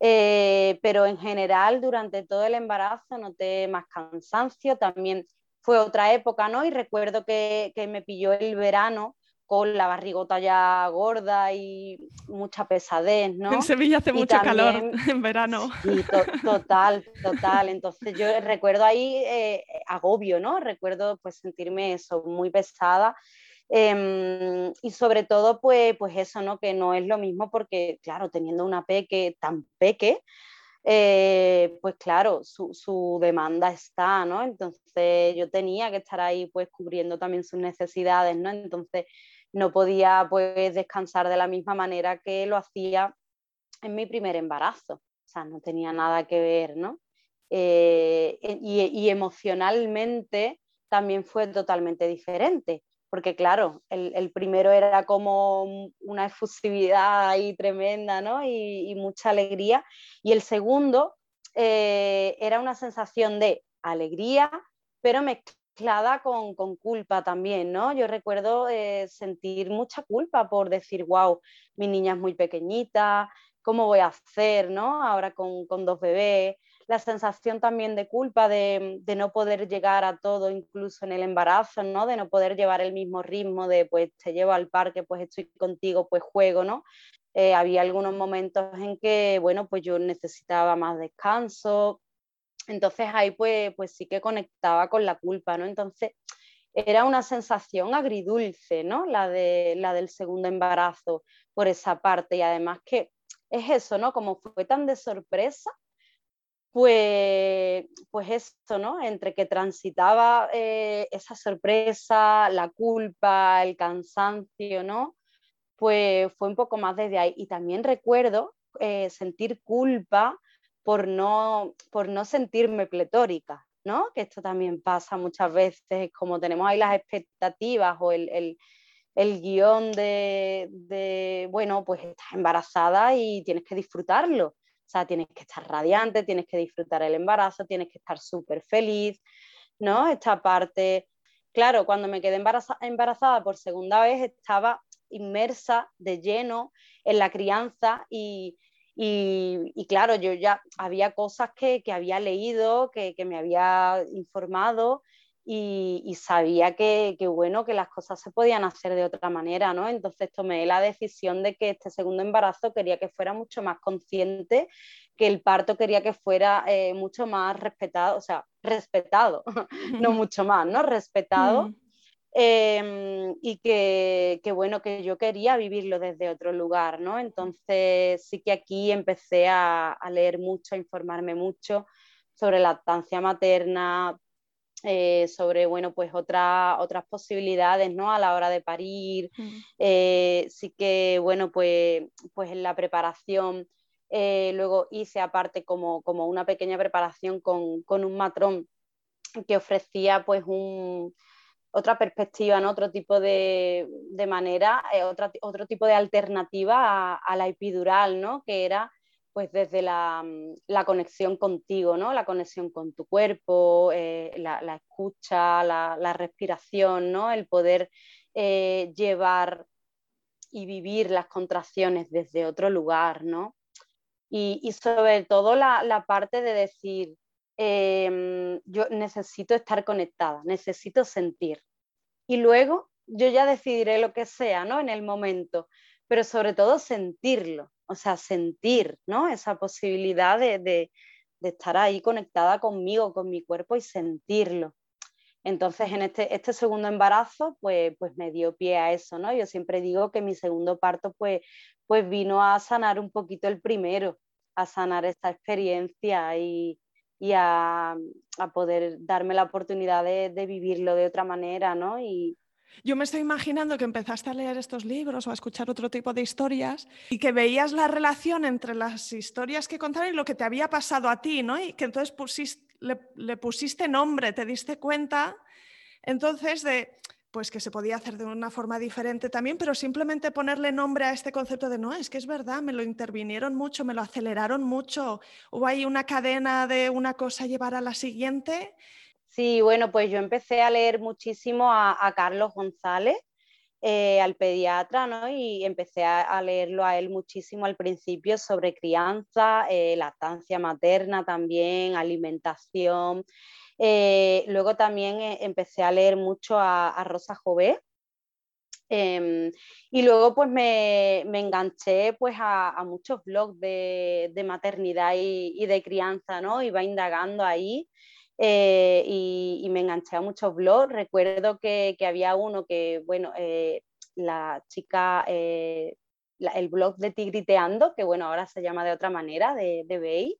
Eh, pero en general durante todo el embarazo noté más cansancio, también fue otra época, ¿no? Y recuerdo que, que me pilló el verano con la barrigota ya gorda y mucha pesadez, ¿no? En Sevilla hace mucho calor en verano. Sí, total, total. Entonces yo recuerdo ahí eh, agobio, ¿no? Recuerdo pues sentirme eso, muy pesada. Em, y sobre todo, pues, pues eso, ¿no? Que no es lo mismo porque, claro, teniendo una peque tan peque, eh, pues claro, su, su, demanda está, ¿no? Entonces yo tenía que estar ahí pues cubriendo también sus necesidades, ¿no? Entonces no podía pues descansar de la misma manera que lo hacía en mi primer embarazo. O sea, no tenía nada que ver, ¿no? Eh, y, emocionalmente también fue totalmente diferente, porque claro, el, primero era como una efusividad ahí tremenda, ¿no? Y, mucha alegría, y el segundo eh, era una sensación de alegría, pero me con, con, culpa también, ¿no? Yo recuerdo eh, sentir mucha culpa por decir, wow, mi niña es muy pequeñita, ¿cómo voy a hacer, ¿no? Ahora con, con dos bebés. La sensación también de culpa de, de, no poder llegar a todo, incluso en el embarazo, ¿no? De no poder llevar el mismo ritmo de, pues, te llevo al parque, pues estoy contigo, pues juego, ¿no? Eh, había algunos momentos en que, bueno, pues yo necesitaba más descanso, entonces ahí pues, pues sí que conectaba con la culpa, ¿no? Entonces era una sensación agridulce, ¿no? La, de, la del segundo embarazo por esa parte y además que es eso, ¿no? Como fue tan de sorpresa, pues, pues esto, ¿no? Entre que transitaba eh, esa sorpresa, la culpa, el cansancio, ¿no? Pues fue un poco más desde ahí. Y también recuerdo eh, sentir culpa por no, por no sentirme pletórica, ¿no? Que esto también pasa muchas veces, como tenemos ahí las expectativas o el, guion de, bueno, pues estás embarazada y tienes que disfrutarlo. O sea, tienes que estar radiante, tienes que disfrutar el embarazo, tienes que estar súper feliz, ¿no? Esta parte, claro, cuando me quedé embarazada por segunda vez estaba inmersa de lleno en la crianza y, y, claro, yo ya había cosas que, había leído, que, me había informado y, sabía que, bueno, que las cosas se podían hacer de otra manera, ¿no? Entonces tomé la decisión de que este segundo embarazo quería que fuera mucho más consciente, que el parto quería que fuera eh, mucho más respetado, o sea, respetado, no mucho más, ¿no? Respetado. Mm. Em, y que, bueno, que yo quería vivirlo desde otro lugar, ¿no? Entonces sí que aquí empecé a, leer mucho, a informarme mucho sobre la lactancia materna, eh, sobre, bueno, pues otras posibilidades, ¿no? A la hora de parir. Mm. Eh, sí que, bueno, pues, pues en la preparación, eh, luego hice aparte como, como una pequeña preparación con, con un matrón que ofrecía pues un otra perspectiva, ¿no? otro tipo de, manera, eh, otro tipo de alternativa a, la epidural, ¿no? que era pues desde la, conexión contigo, ¿no? la conexión con tu cuerpo, eh, la, escucha, la, respiración, ¿no? el poder eh, llevar y vivir las contracciones desde otro lugar, ¿no? Y, sobre todo la, parte de decir, Em, yo necesito estar conectada, necesito sentir. Y luego yo ya decidiré lo que sea, ¿no? En el momento, pero sobre todo sentirlo, o sea, sentir, ¿no? Esa posibilidad de, de, estar ahí conectada conmigo, con mi cuerpo y sentirlo. Entonces, en este, este segundo embarazo, pues, pues me dio pie a eso, ¿no? Yo siempre digo que mi segundo parto, pues, pues vino a sanar un poquito el primero, a sanar esta experiencia y, y a, poder darme la oportunidad de, vivirlo de otra manera, ¿no? Y, yo me estoy imaginando que empezaste a leer estos libros o a escuchar otro tipo de historias y que veías la relación entre las historias que contaron y lo que te había pasado a ti, ¿no? Y que entonces le pusiste nombre, te diste cuenta entonces de pues que se podía hacer de una forma diferente también, pero simplemente ponerle nombre a este concepto de no, es que es verdad, me lo intervinieron mucho, me lo aceleraron mucho, hubo ahí una cadena de una cosa llevar a la siguiente. Sí, bueno, pues yo empecé a leer muchísimo a, Carlos González, eh, al pediatra, ¿no? Y empecé a, leerlo a él muchísimo al principio sobre crianza, eh, lactancia materna también, alimentación. Eh, luego también empecé a leer mucho a, Rosa Jové. Em, y luego pues me, enganché pues a, muchos blogs de, maternidad y, de crianza, ¿no? Iba indagando ahí eh, y, me enganché a muchos blogs. Recuerdo que, había uno que, bueno, eh, la chica, eh, el blog de Tigriteando, que bueno, ahora se llama de otra manera, de, de Bay,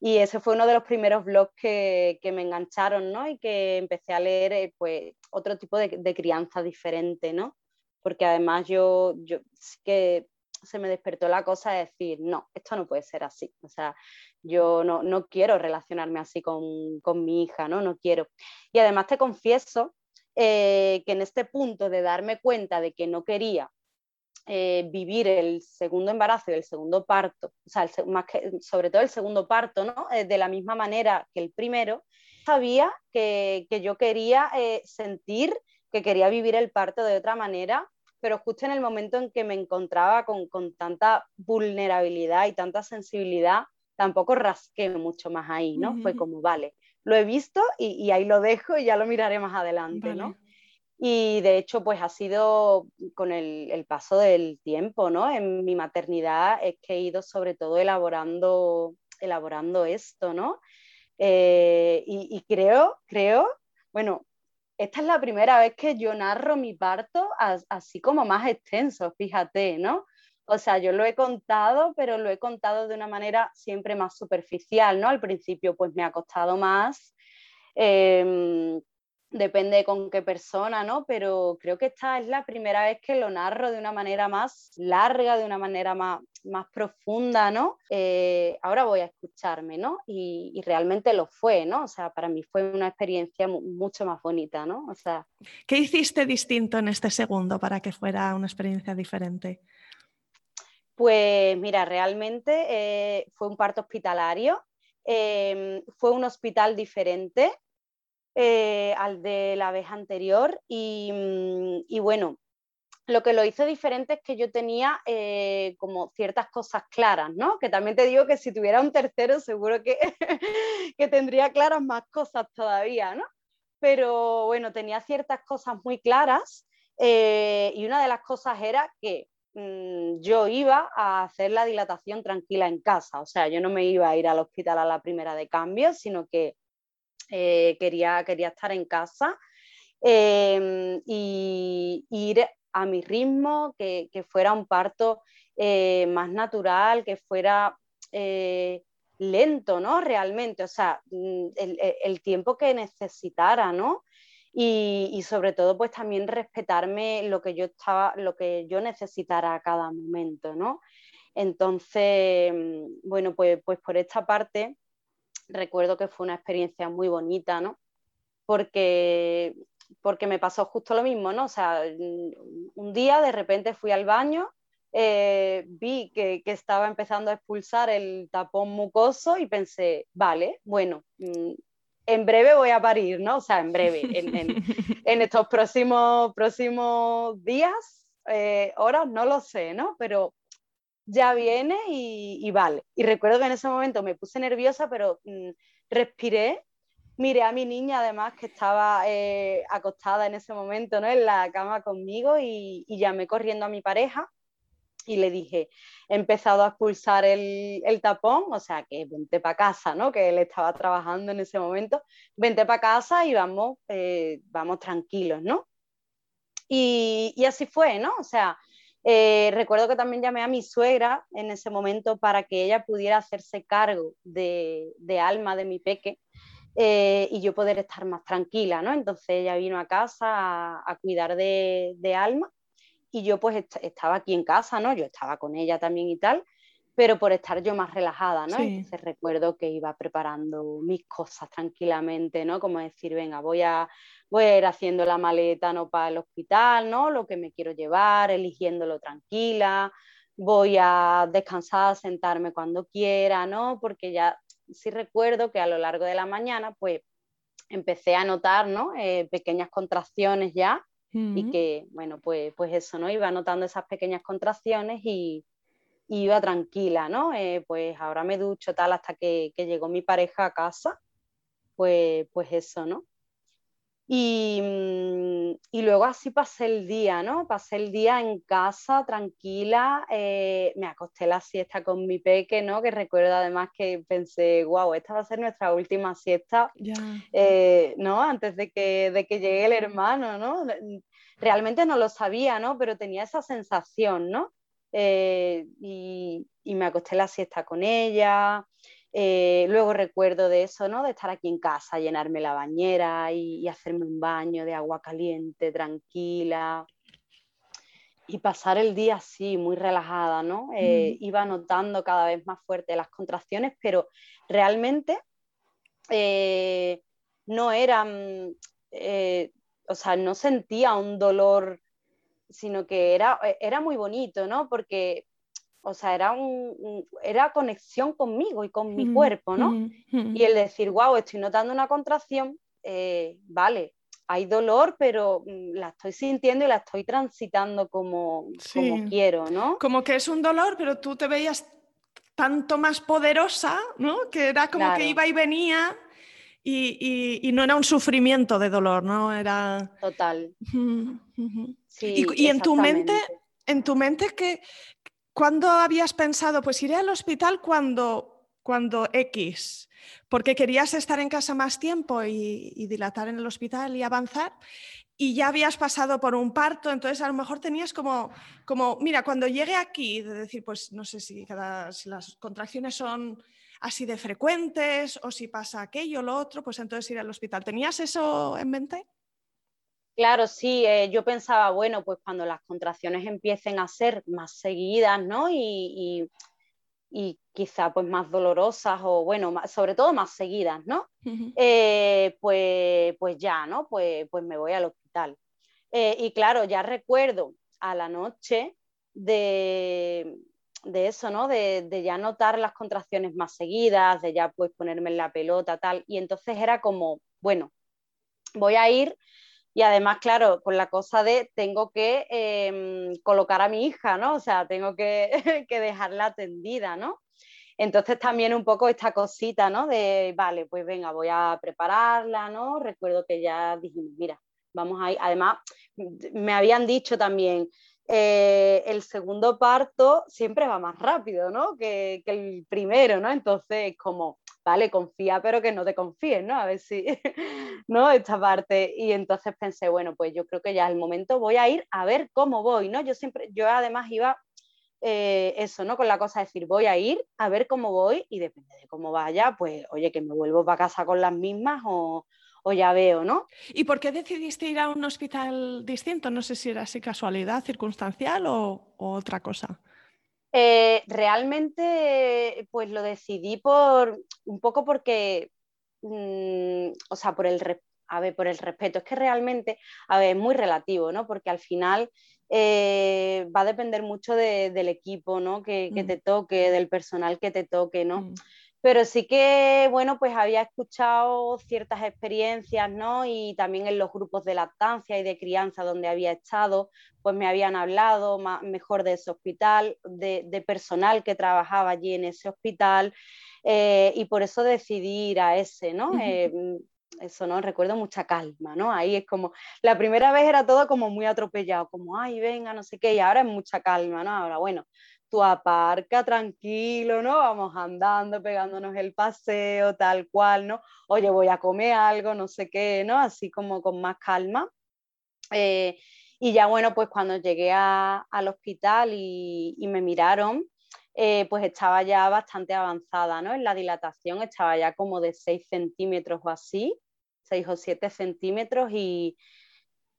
y ese fue uno de los primeros blogs que, me engancharon, ¿no? Y que empecé a leer, pues, otro tipo de, crianza diferente, ¿no? Porque además yo, yo que se me despertó la cosa de decir, no, esto no puede ser así. O sea, yo no, quiero relacionarme así con, mi hija, ¿no? No quiero. Y además te confieso eh, que en este punto de darme cuenta de que no quería eh, vivir el segundo embarazo y el segundo parto, o sea, más que, sobre todo el segundo parto, ¿no? Eh, de la misma manera que el primero, sabía que, yo quería sentir que quería vivir el parto de otra manera pero justo en el momento en que me encontraba con, tanta vulnerabilidad y tanta sensibilidad, tampoco rasqué mucho más ahí, ¿no? Fue como, vale, lo he visto y, ahí lo dejo y ya lo miraré más adelante, ¿no? Y de hecho, pues ha sido con el, paso del tiempo, ¿no? En mi maternidad es que he ido sobre todo elaborando, elaborando esto, ¿no? Eh, y, creo, creo, bueno, esta es la primera vez que yo narro mi parto así como más extenso, fíjate, ¿no? O sea, yo lo he contado, pero lo he contado de una manera siempre más superficial, ¿no? Al principio pues me ha costado más. Em, depende con qué persona, ¿no? Pero creo que esta es la primera vez que lo narro de una manera más larga, de una manera más, más profunda, ¿no? Eh, ahora voy a escucharme, ¿no? Y, realmente lo fue, ¿no? O sea, para mí fue una experiencia mucho más bonita, ¿no? O sea... ¿Qué hiciste distinto en este segundo para que fuera una experiencia diferente? Pues mira, realmente eh, fue un parto hospitalario, em, fue un hospital diferente, eh, al de la vez anterior mm, y, bueno, lo que lo hizo diferente es que yo tenía eh, como ciertas cosas claras, ¿no? Que también te digo que si tuviera un tercero seguro que, que tendría claras más cosas todavía, ¿no? Pero bueno, tenía ciertas cosas muy claras eh, y una de las cosas era que mm, yo iba a hacer la dilatación tranquila en casa, o sea, yo no me iba a ir al hospital a la primera de cambio, sino que eh, quería, quería estar en casa em, y ir a mi ritmo, que, fuera un parto eh, más natural, que fuera eh, lento, ¿no? Realmente, o sea, mm, el, tiempo que necesitara, ¿no? Y, sobre todo, pues también respetarme lo que yo estaba, lo que yo necesitara a cada momento, ¿no? Entonces, mm, bueno, pues, pues por esta parte, recuerdo que fue una experiencia muy bonita, ¿no? Porque, porque me pasó justo lo mismo, ¿no? O sea, un día de repente fui al baño, eh, vi que, estaba empezando a expulsar el tapón mucoso y pensé, vale, bueno, mm, en breve voy a parir, ¿no? O sea, en breve, en, estos próximos, próximos días, eh, horas, no lo sé, ¿no? Pero ya viene y, vale. Y recuerdo que en ese momento me puse nerviosa, pero mm, respiré, miré a mi niña además que estaba eh, acostada en ese momento ¿no? en la cama conmigo y, llamé corriendo a mi pareja y le dije, he empezado a expulsar el, tapón, o sea que vente para casa, ¿no? que él estaba trabajando en ese momento, vente para casa y vamos, eh, vamos tranquilos, ¿no? Y, y así fue, ¿no? O sea, eh, recuerdo que también llamé a mi suegra en ese momento para que ella pudiera hacerse cargo de, Alma, de mi peque, eh, y yo poder estar más tranquila, ¿no? Entonces ella vino a casa a, cuidar de, Alma y yo pues estaba aquí en casa, ¿no? Yo estaba con ella también y tal, pero por estar yo más relajada, ¿no? Entonces recuerdo que iba preparando mis cosas tranquilamente, ¿no? Como decir, venga, voy a, voy a ir haciendo la maleta no para el hospital, ¿no? Lo que me quiero llevar, eligiéndolo tranquila, voy a descansar, sentarme cuando quiera, ¿no? Porque ya sí recuerdo que a lo largo de la mañana, pues empecé a notar, ¿no? Eh, pequeñas contracciones ya. y que, bueno, pues, pues eso, ¿no? Iba notando esas pequeñas contracciones y, iba tranquila, ¿no? Eh, pues ahora me ducho tal hasta que, que, llegó mi pareja a casa, pues, pues eso, ¿no? Mm, y, luego así pasé el día, ¿no? Pasé el día en casa, tranquila, eh, me acosté la siesta con mi peque, ¿no? Que recuerdo además que pensé, wow, esta va a ser nuestra última siesta, eh, ¿no? Antes de que, de que llegue el hermano, ¿no? Realmente no lo sabía, ¿no? Pero tenía esa sensación, ¿no? Eh, y, y, me acosté la siesta con ella, eh, luego recuerdo de eso, ¿no? De estar aquí en casa, llenarme la bañera y, hacerme un baño de agua caliente, tranquila. Y pasar el día así, muy relajada, ¿no? Eh, iba notando cada vez más fuerte las contracciones, pero realmente eh, no eran, o sea, no sentía un dolor, sino que era, era muy bonito, ¿no? Porque o sea, era, un, era conexión conmigo y con mi cuerpo, ¿no? Y el decir, wow, estoy notando una contracción, eh, vale, hay dolor, pero mm, la estoy sintiendo y la estoy transitando como, como quiero, ¿no? Como que es un dolor, pero tú te veías tanto más poderosa, ¿no? Que era como que iba y venía y, no era un sufrimiento de dolor, ¿no? Era... Total. Sí, y, y en tu mente, en tu mente, ¿qué, ¿Cuándo habías pensado, pues iré al hospital cuando, cuando X? Porque querías estar en casa más tiempo y, dilatar en el hospital y avanzar y ya habías pasado por un parto, entonces a lo mejor tenías como, como mira, cuando llegue aquí, de decir, pues no sé si, cada, si las contracciones son así de frecuentes o si pasa aquello o lo otro, pues entonces ir al hospital. ¿Tenías eso en mente? Claro, sí, eh, yo pensaba, bueno, pues cuando las contracciones empiecen a ser más seguidas, ¿no? Y, quizá pues más dolorosas o bueno, sobre todo más seguidas, ¿no? Eh, pues, pues ya, ¿no? Pues, pues me voy al hospital. Eh, y claro, ya recuerdo a la noche de, eso, ¿no? De, de, ya notar las contracciones más seguidas, de ya pues ponerme en la pelota, tal. Y entonces era como, bueno, voy a ir y además, claro, con la cosa de tengo que em, colocar a mi hija, ¿no? O sea, tengo que, que, dejarla atendida, ¿no? Entonces también un poco esta cosita, ¿no? De, vale, pues venga, voy a prepararla, ¿no? Recuerdo que ya dijimos, mira, vamos a ir. Además, me habían dicho también, eh, el segundo parto siempre va más rápido, ¿no? Que, que el primero, ¿no? Entonces, como vale, confía, pero que no te confíes, ¿no? A ver si, ¿no? Esta parte. Y entonces pensé, bueno, pues yo creo que ya es el momento, voy a ir a ver cómo voy, ¿no? Yo siempre, yo además iba, eh, eso, ¿no? Con la cosa de decir, voy a ir a ver cómo voy y depende de cómo vaya, pues, oye, que me vuelvo para casa con las mismas o, ya veo, ¿no? ¿Y por qué decidiste ir a un hospital distinto? No sé si era así casualidad, circunstancial o otra cosa. Eh, realmente, pues lo decidí por un poco porque, mm, o sea, por el, a ver, por el respeto. Es que realmente, a ver, es muy relativo, ¿no? Porque al final eh, va a depender mucho del equipo, ¿no? Que, mm. te toque, del personal que te toque, ¿no? Mm pero sí que, bueno, pues había escuchado ciertas experiencias, ¿no? Y también en los grupos de lactancia y de crianza donde había estado, pues me habían hablado mejor de ese hospital, de, personal que trabajaba allí en ese hospital, eh, y por eso decidí ir a ese, ¿no? Eh, eso, ¿no? Recuerdo mucha calma, ¿no? Ahí es como, la primera vez era todo como muy atropellado, como, ay, venga, no sé qué, y ahora es mucha calma, ¿no? Ahora, bueno, tú aparca tranquilo, ¿no? Vamos andando, pegándonos el paseo, tal cual, ¿no? Oye, voy a comer algo, no sé qué, ¿no? Así como con más calma. Eh, y ya bueno, pues cuando llegué al hospital y, me miraron, eh, pues estaba ya bastante avanzada, ¿no? En la dilatación estaba ya como de 6 centímetros o así, 6 o 7 centímetros y,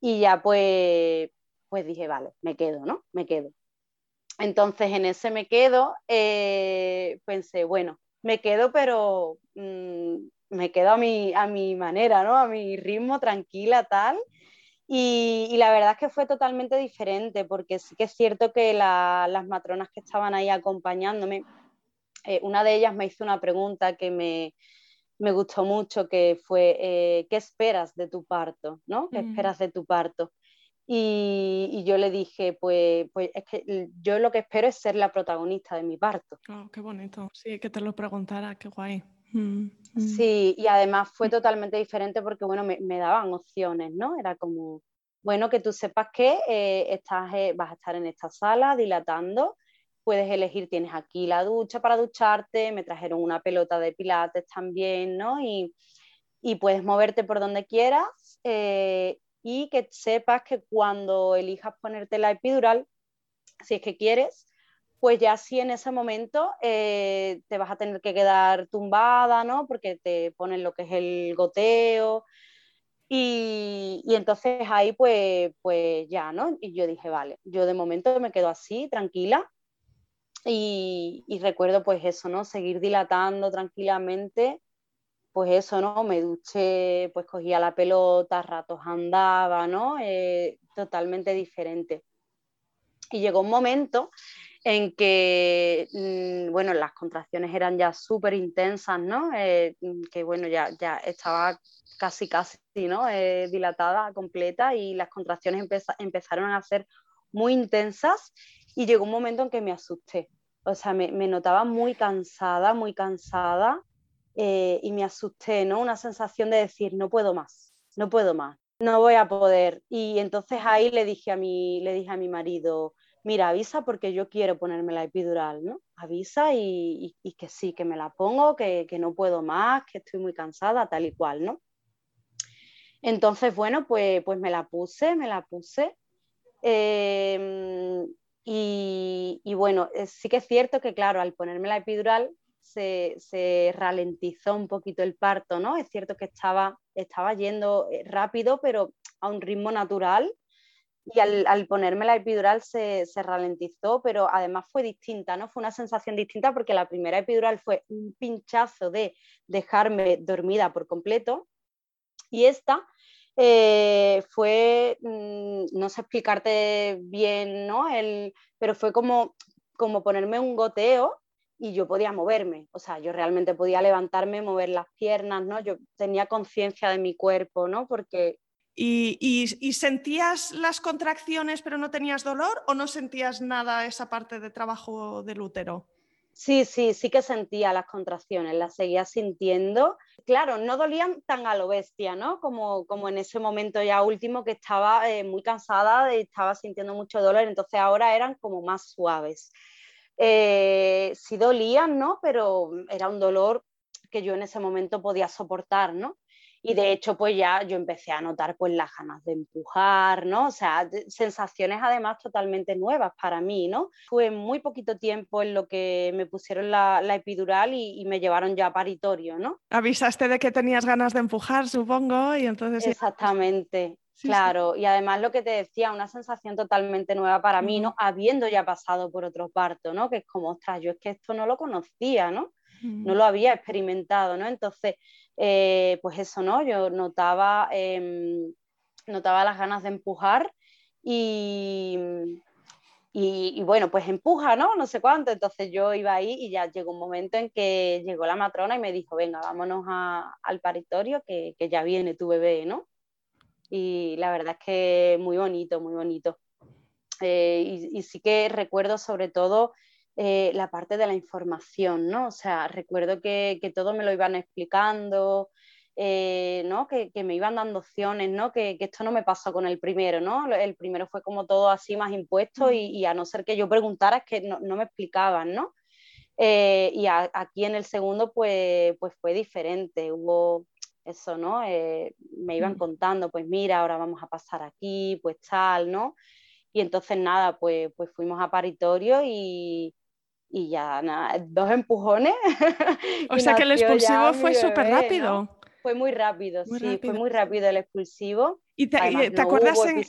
y ya pues, pues dije, vale, me quedo, ¿no? Me quedo. Entonces en ese me quedo, eh, pensé, bueno, me quedo, pero mm, me quedo a mi, a mi manera, ¿no? A mi ritmo, tranquila, tal. Y, la verdad es que fue totalmente diferente, porque sí que es cierto que las matronas que estaban ahí acompañándome, eh, una de ellas me hizo una pregunta que me, gustó mucho, que fue, eh, ¿qué esperas de tu parto? ¿no? ¿Qué esperas de tu parto? Y, yo le dije, pues, pues es que yo lo que espero es ser la protagonista de mi parto. Oh, qué bonito. Sí, que te lo preguntara, qué guay. Mm, mm. Sí, y además fue totalmente diferente porque, bueno, me, daban opciones, ¿no? Era como, bueno, que tú sepas que eh, estás, eh, vas a estar en esta sala dilatando, puedes elegir, tienes aquí la ducha para ducharte, me trajeron una pelota de pilates también, ¿no? Y, y puedes moverte por donde quieras eh, y que sepas que cuando elijas ponerte la epidural, si es que quieres, pues ya sí en ese momento eh, te vas a tener que quedar tumbada, ¿no? Porque te ponen lo que es el goteo. Y, entonces ahí pues, pues ya, ¿no? Y yo dije, vale, yo de momento me quedo así, tranquila. Y, y recuerdo pues eso, ¿no? Seguir dilatando tranquilamente pues eso, ¿no? Me duché, pues cogía la pelota, ratos andaba, ¿no? Eh, totalmente diferente. Y llegó un momento en que, mm, bueno, las contracciones eran ya súper intensas, ¿no? Eh, mm, que bueno, ya, ya estaba casi, casi, ¿no? Eh, dilatada, completa y las contracciones empezaron a ser muy intensas y llegó un momento en que me asusté. O sea, me, me notaba muy cansada, muy cansada eh, y me asusté, ¿no? Una sensación de decir, no puedo más, no puedo más, no voy a poder. Y entonces ahí le dije a mi, le dije a mi marido, mira, avisa porque yo quiero ponerme la epidural, ¿no? Avisa y, que sí, que me la pongo, que, no puedo más, que estoy muy cansada, tal y cual, ¿no? Entonces, bueno, pues, pues me la puse, me la puse. Em, y, y, bueno, eh, sí que es cierto que, claro, al ponerme la epidural, se, ralentizó un poquito el parto, ¿no? Es cierto que estaba, estaba yendo eh, rápido, pero a un ritmo natural. Y al, ponerme la epidural se, ralentizó, pero además fue distinta, ¿no? Fue una sensación distinta porque la primera epidural fue un pinchazo de dejarme dormida por completo. Y esta eh, fue, mm, no sé explicarte bien, ¿no? Pero fue como, como ponerme un goteo y yo podía moverme, o sea, yo realmente podía levantarme, mover las piernas, ¿no? Yo tenía conciencia de mi cuerpo, ¿no? Porque... ¿Y, y, sentías las contracciones pero no tenías dolor o no sentías nada esa parte de trabajo del útero? Sí, sí, sí que sentía las contracciones, las seguía sintiendo. Claro, no dolían tan a lo bestia, ¿no? Como, como en ese momento ya último que estaba eh, muy cansada, y estaba sintiendo mucho dolor, entonces ahora eran como más suaves. Eh, sí dolían, ¿no? Pero era un dolor que yo en ese momento podía soportar, ¿no? Y de hecho, pues ya yo empecé a notar pues las ganas de empujar, ¿no? O sea, sensaciones además totalmente nuevas para mí, ¿no? Fue muy poquito tiempo en lo que me pusieron la, epidural y, me llevaron ya a paritorio, ¿no? Avisaste de que tenías ganas de empujar, supongo, y entonces... Exactamente claro, y además lo que te decía, una sensación totalmente nueva para mí, ¿no? Habiendo ya pasado por otro parto, ¿no? Que es como, ostras, yo es que esto no lo conocía, ¿no? No lo había experimentado, ¿no? Entonces, eh, pues eso, ¿no? Yo notaba, em, notaba las ganas de empujar y, y, bueno, pues empuja, ¿no? No sé cuánto. Entonces yo iba ahí y ya llegó un momento en que llegó la matrona y me dijo, venga, vámonos al paritorio que, que ya viene tu bebé, ¿no? Y la verdad es que muy bonito, muy bonito. Eh, y, sí que recuerdo sobre todo eh, la parte de la información, ¿no? O sea, recuerdo que, todo me lo iban explicando, eh, ¿no? Que, me iban dando opciones, ¿no? Que, esto no me pasó con el primero, ¿no? El primero fue como todo así más impuesto y, a no ser que yo preguntara es que no, me explicaban, ¿no? y aquí en el segundo pues, pues fue diferente, hubo eso, ¿no? Eh, me iban contando, pues mira, ahora vamos a pasar aquí, pues tal, ¿no? Y entonces nada, pues, pues fuimos a paritorio y, y ya nada, dos empujones. O sea que el expulsivo fue súper rápido. Fue muy rápido, sí, fue muy rápido el expulsivo. ¿Y te, acuerdas en,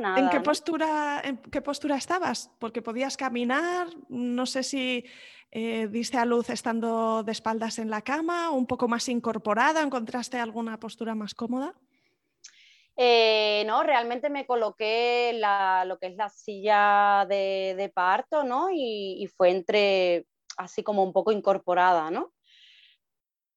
nada, en, qué postura, en qué postura estabas? Porque podías caminar, no sé si eh, ¿Diste a luz estando de espaldas en la cama, un poco más incorporada? ¿Encontraste alguna postura más cómoda? Eh, no, realmente me coloqué la, lo que es la silla de, parto, ¿no? Y, fue entre así como un poco incorporada, ¿no?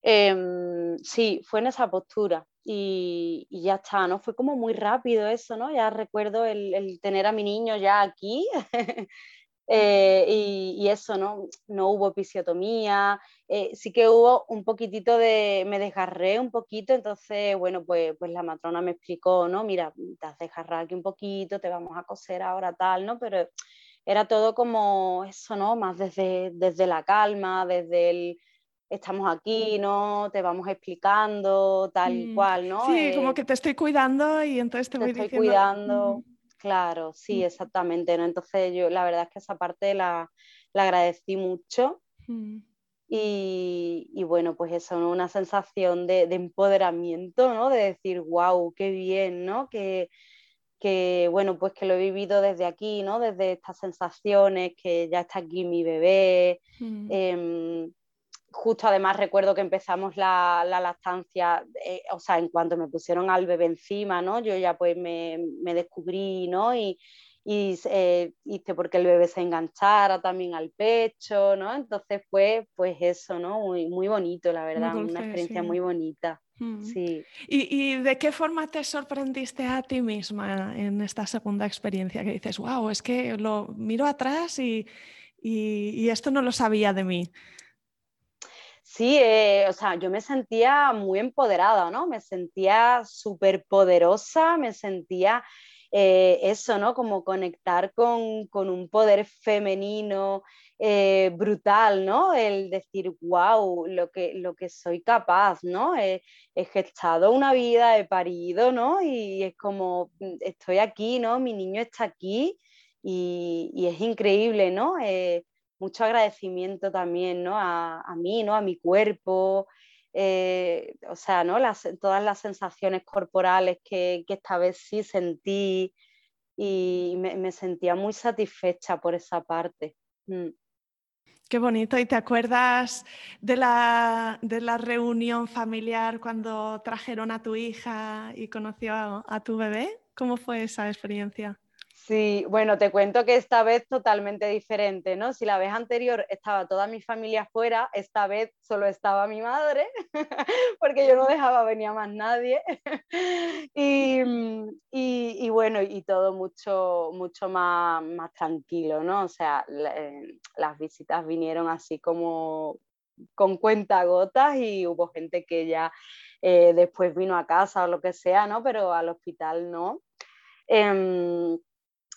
Em, sí, fue en esa postura y, ya está, ¿no? Fue como muy rápido eso, ¿no? Ya recuerdo el, tener a mi niño ya aquí eh, y, eso, ¿no? No hubo episiotomía, eh, sí que hubo un poquitito de, me desgarré un poquito, entonces, bueno, pues, pues la matrona me explicó, ¿no? Mira, te has desgarrado aquí un poquito, te vamos a coser ahora tal, ¿no? Pero era todo como eso, ¿no? Más desde, desde la calma, desde el estamos aquí, ¿no? Te vamos explicando, tal y mm, cual, ¿no? Sí, como eh, que te estoy cuidando y entonces te, voy estoy cuidando. Claro, sí, mm. exactamente, ¿no? Entonces yo la verdad es que esa parte la, agradecí mucho. Mm. Y, bueno, pues eso, una sensación de, empoderamiento, ¿no? De decir, wow, qué bien, ¿no? Que, bueno, pues que lo he vivido desde aquí, ¿no? Desde estas sensaciones, que ya está aquí mi bebé, em, justo además recuerdo que empezamos la, lactancia, eh, o sea, en cuanto me pusieron al bebé encima, ¿no? Yo ya pues me, descubrí, ¿no? Y, y eh, hice porque el bebé se enganchara también al pecho, ¿no? Entonces fue pues eso, ¿no? Muy, muy bonito, la verdad, una experiencia muy bonita. Mm. Sí. ¿Y, de qué forma te sorprendiste a ti misma en esta segunda experiencia que dices, wow, es que lo miro atrás y, y esto no lo sabía de mí? Sí, eh, o sea, yo me sentía muy empoderada, ¿no? Me sentía súper poderosa, me sentía eh, eso, ¿no? Como conectar con, un poder femenino eh, brutal, ¿no? El decir, wow, lo que, lo que soy capaz, ¿no? he gestado una vida, he parido, ¿no? Y es como, mm, estoy aquí, ¿no? Mi niño está aquí y, y es increíble, ¿no? Mucho agradecimiento también ¿no? a, mí, ¿no? a mi cuerpo, eh, o sea, ¿no? todas las sensaciones corporales que, esta vez sí sentí y me, sentía muy satisfecha por esa parte. Mm. Qué bonito. ¿Y te acuerdas de la, de la, reunión familiar cuando trajeron a tu hija y conoció a tu bebé? ¿Cómo fue esa experiencia? Sí, bueno, te cuento que esta vez totalmente diferente, ¿no? Si la vez anterior estaba toda mi familia fuera, esta vez solo estaba mi madre, porque yo no dejaba venir a más nadie. y, bueno, y todo mucho, mucho más, más tranquilo, ¿no? O sea, eh, las visitas vinieron así como con cuenta gotas y hubo gente que ya eh, después vino a casa o lo que sea, ¿no? Pero al hospital no. Em,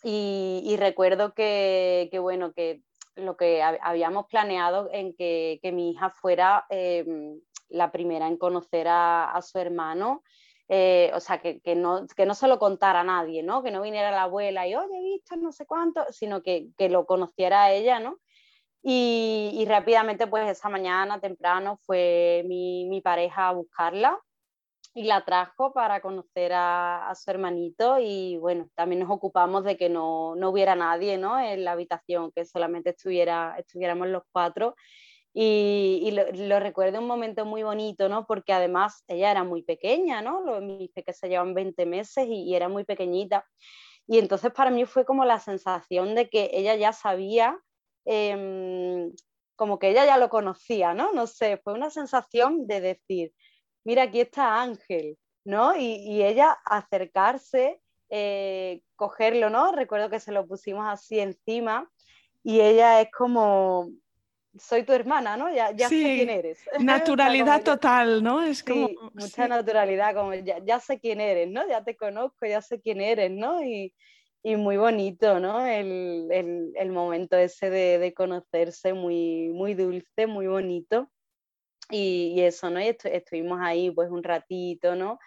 y, recuerdo que, bueno, que lo que habíamos planeado en que, mi hija fuera em, la primera en conocer a, su hermano, eh, o sea, que, no, que no se lo contara a nadie, ¿no? Que no viniera la abuela y, oye, he visto no sé cuánto, sino que, lo conociera a ella, ¿no? Y, rápidamente, pues esa mañana temprano fue mi, mi pareja a buscarla y la trajo para conocer a, su hermanito y bueno, también nos ocupamos de que no, no, hubiera nadie ¿no? en la habitación, que solamente estuviera, estuviéramos los cuatro. Y, lo, recuerdo un momento muy bonito, ¿no? Porque además ella era muy pequeña, ¿no? Lo, me dice que se llevan 20 meses y, era muy pequeñita. Y entonces para mí fue como la sensación de que ella ya sabía, em, como que ella ya lo conocía, ¿no? No sé, fue una sensación de decir, mira, aquí está Ángel, ¿no? Y, ella acercarse, eh, cogerlo, ¿no? Recuerdo que se lo pusimos así encima y ella es como, soy tu hermana, ¿no? Ya, sé quién eres. Naturalidad total, ¿no? Es como, mucha naturalidad, como ya, sé quién eres, ¿no? Ya te conozco, ya sé quién eres, ¿no? Y, muy bonito, ¿no? El, momento ese de, de, conocerse, muy, muy dulce, muy bonito. Y, eso, ¿no? Y estuvimos ahí pues un ratito, ¿no?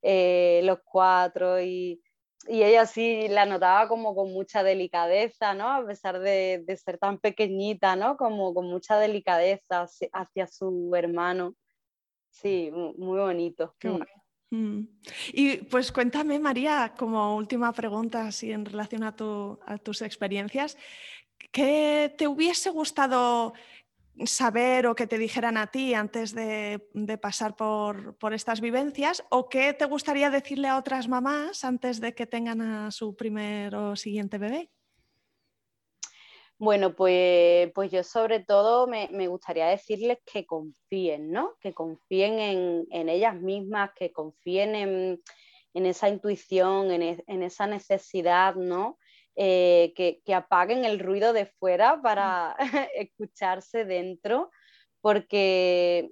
Eh, los cuatro y, y, ella sí la notaba como con mucha delicadeza, ¿no? A pesar de, de, ser tan pequeñita, ¿no? Como con mucha delicadeza hacia, su hermano. Sí, muy bonito. Qué mm. Mm. Y pues cuéntame, María, como última pregunta, así en relación a, tu, a tus experiencias, ¿qué te hubiese gustado saber o que te dijeran a ti antes de, pasar por, estas vivencias o qué te gustaría decirle a otras mamás antes de que tengan a su primer o siguiente bebé? Bueno, pues, pues yo sobre todo me, gustaría decirles que confíen, ¿no? Que confíen en, ellas mismas, que confíen en, esa intuición, en, esa necesidad, ¿no? Eh, que, apaguen el ruido de fuera para escucharse dentro, porque,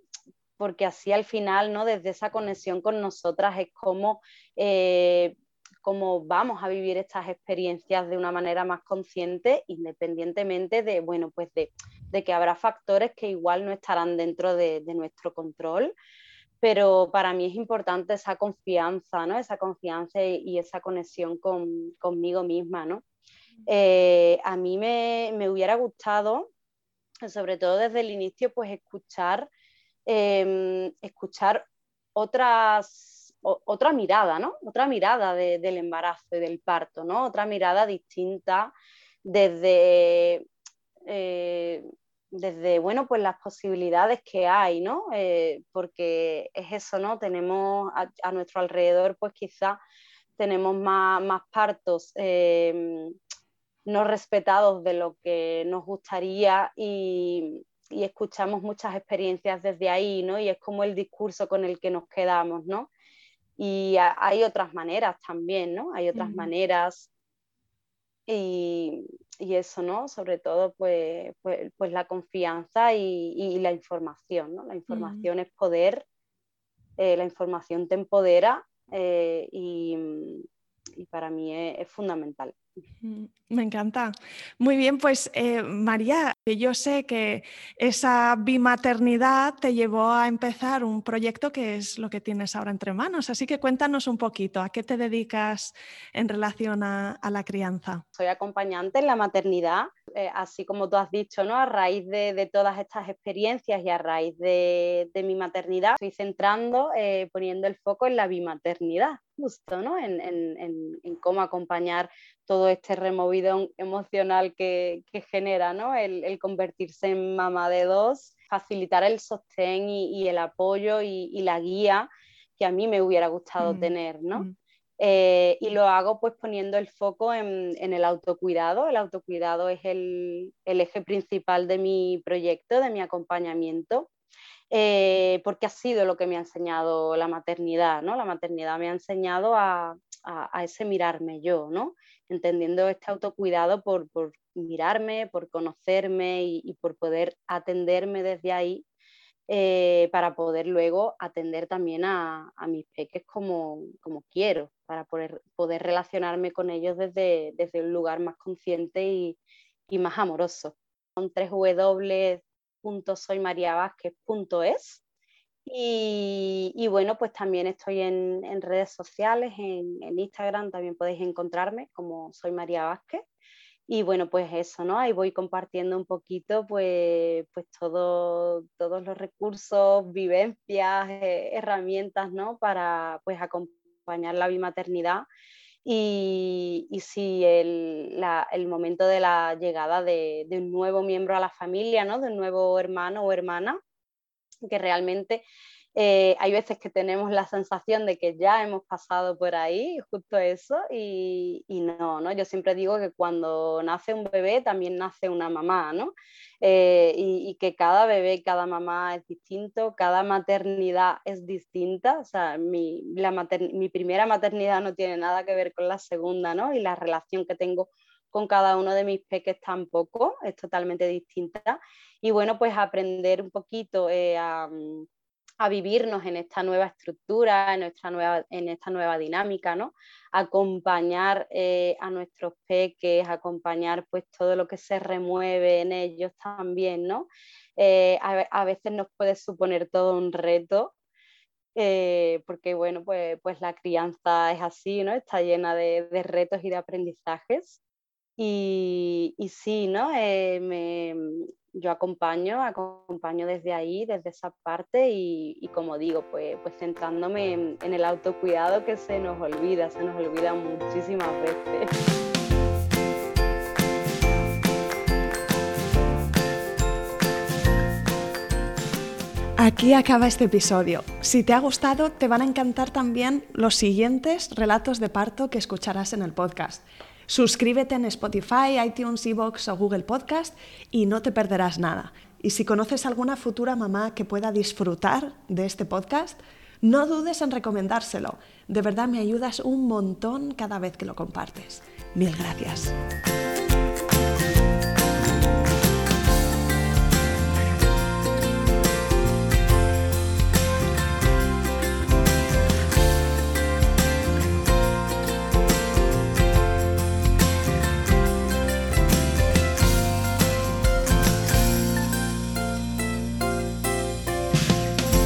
porque así al final, ¿no? Desde esa conexión con nosotras es como eh, cómo vamos a vivir estas experiencias de una manera más consciente, independientemente de, bueno, pues de, que habrá factores que igual no estarán dentro de, nuestro control. Pero para mí es importante esa confianza, ¿no? Esa confianza y, esa conexión conmigo misma, ¿no? Eh, a mí me, hubiera gustado, sobre todo desde el inicio, pues escuchar, em, escuchar otras otra mirada, ¿no? Otra mirada del embarazo y del parto, ¿no? Otra mirada distinta desde, eh, desde bueno, pues las posibilidades que hay, ¿no? Eh, porque es eso, ¿no? Tenemos a, nuestro alrededor, pues quizá tenemos más, partos eh, no respetados de lo que nos gustaría y, y escuchamos muchas experiencias desde ahí, ¿no? Y es como el discurso con el que nos quedamos, ¿no? Y hay otras maneras también, ¿no? Hay otras maneras y, eso, ¿no? Sobre todo, pues, pues, pues la confianza y, la información, ¿no? La información es poder, eh, la información te empodera eh, y, para mí es fundamental. Me encanta. Muy bien, pues eh, María, yo sé que esa bimaternidad te llevó a empezar un proyecto que es lo que tienes ahora entre manos, así que cuéntanos un poquito, ¿a qué te dedicas en relación a, la crianza? Soy acompañante en la maternidad, eh, así como tú has dicho, ¿no? a raíz de, todas estas experiencias y a raíz de, mi maternidad, estoy centrando, eh, poniendo el foco en la bimaternidad, justo, ¿no? en, en cómo acompañar todo este removido emocional que, genera ¿no? el, convertirse en mamá de dos, facilitar el sostén y, el apoyo y, la guía que a mí me hubiera gustado mm, tener. ¿no? Mm. Eh, y lo hago pues poniendo el foco en, el autocuidado. El autocuidado es el, eje principal de mi proyecto, de mi acompañamiento. Eh, porque ha sido lo que me ha enseñado la maternidad, ¿no? La maternidad me ha enseñado a, a, ese mirarme yo, ¿no? Entendiendo este autocuidado por, mirarme, por conocerme y, por poder atenderme desde ahí eh, para poder luego atender también a, mis peques como, quiero, para poder, poder relacionarme con ellos desde, desde un lugar más consciente y, más amoroso. Son tres y, bueno, pues también estoy en, redes sociales, en, Instagram también podéis encontrarme como soy María Vázquez. Y bueno, pues eso, ¿no? Ahí voy compartiendo un poquito pues, pues todo, todos los recursos, vivencias, eh, herramientas, ¿no? Para pues acompañar la bimaternidad y, y sí, el, el, momento de la llegada de, de, un nuevo miembro a la familia, ¿no? De un nuevo hermano o hermana que realmente eh, hay veces que tenemos la sensación de que ya hemos pasado por ahí, justo eso, y, no, ¿no? Yo siempre digo que cuando nace un bebé también nace una mamá, ¿no? Eh, y, que cada bebé, cada mamá es distinto, cada maternidad es distinta, o sea, mi, mi primera maternidad no tiene nada que ver con la segunda, ¿no? Y la relación que tengo con cada uno de mis peques tampoco, es totalmente distinta. Y bueno, pues aprender un poquito eh, mm, a, vivirnos en esta nueva estructura, en, nuestra nueva, en esta nueva dinámica, ¿no? Acompañar eh, a nuestros peques, acompañar pues todo lo que se remueve en ellos también, ¿no? Eh, a, veces nos puede suponer todo un reto, porque bueno, pues, pues, la crianza es así, ¿no? Está llena de, de retos y de aprendizajes. Y, sí, ¿no? Eh, yo acompaño, acompaño desde ahí, desde esa parte y, como digo, pues, pues centrándome en, en, el autocuidado que se nos olvida, se nos olvida muchísimas veces. Aquí acaba este episodio. Si te ha gustado, te van a encantar también los siguientes relatos de parto que escucharás en el podcast. Suscríbete en Spotify, iTunes, Evox o Google Podcast y no te perderás nada. Y si conoces alguna futura mamá que pueda disfrutar de este podcast, no dudes en recomendárselo. De verdad me ayudas un montón cada vez que lo compartes. Mil gracias.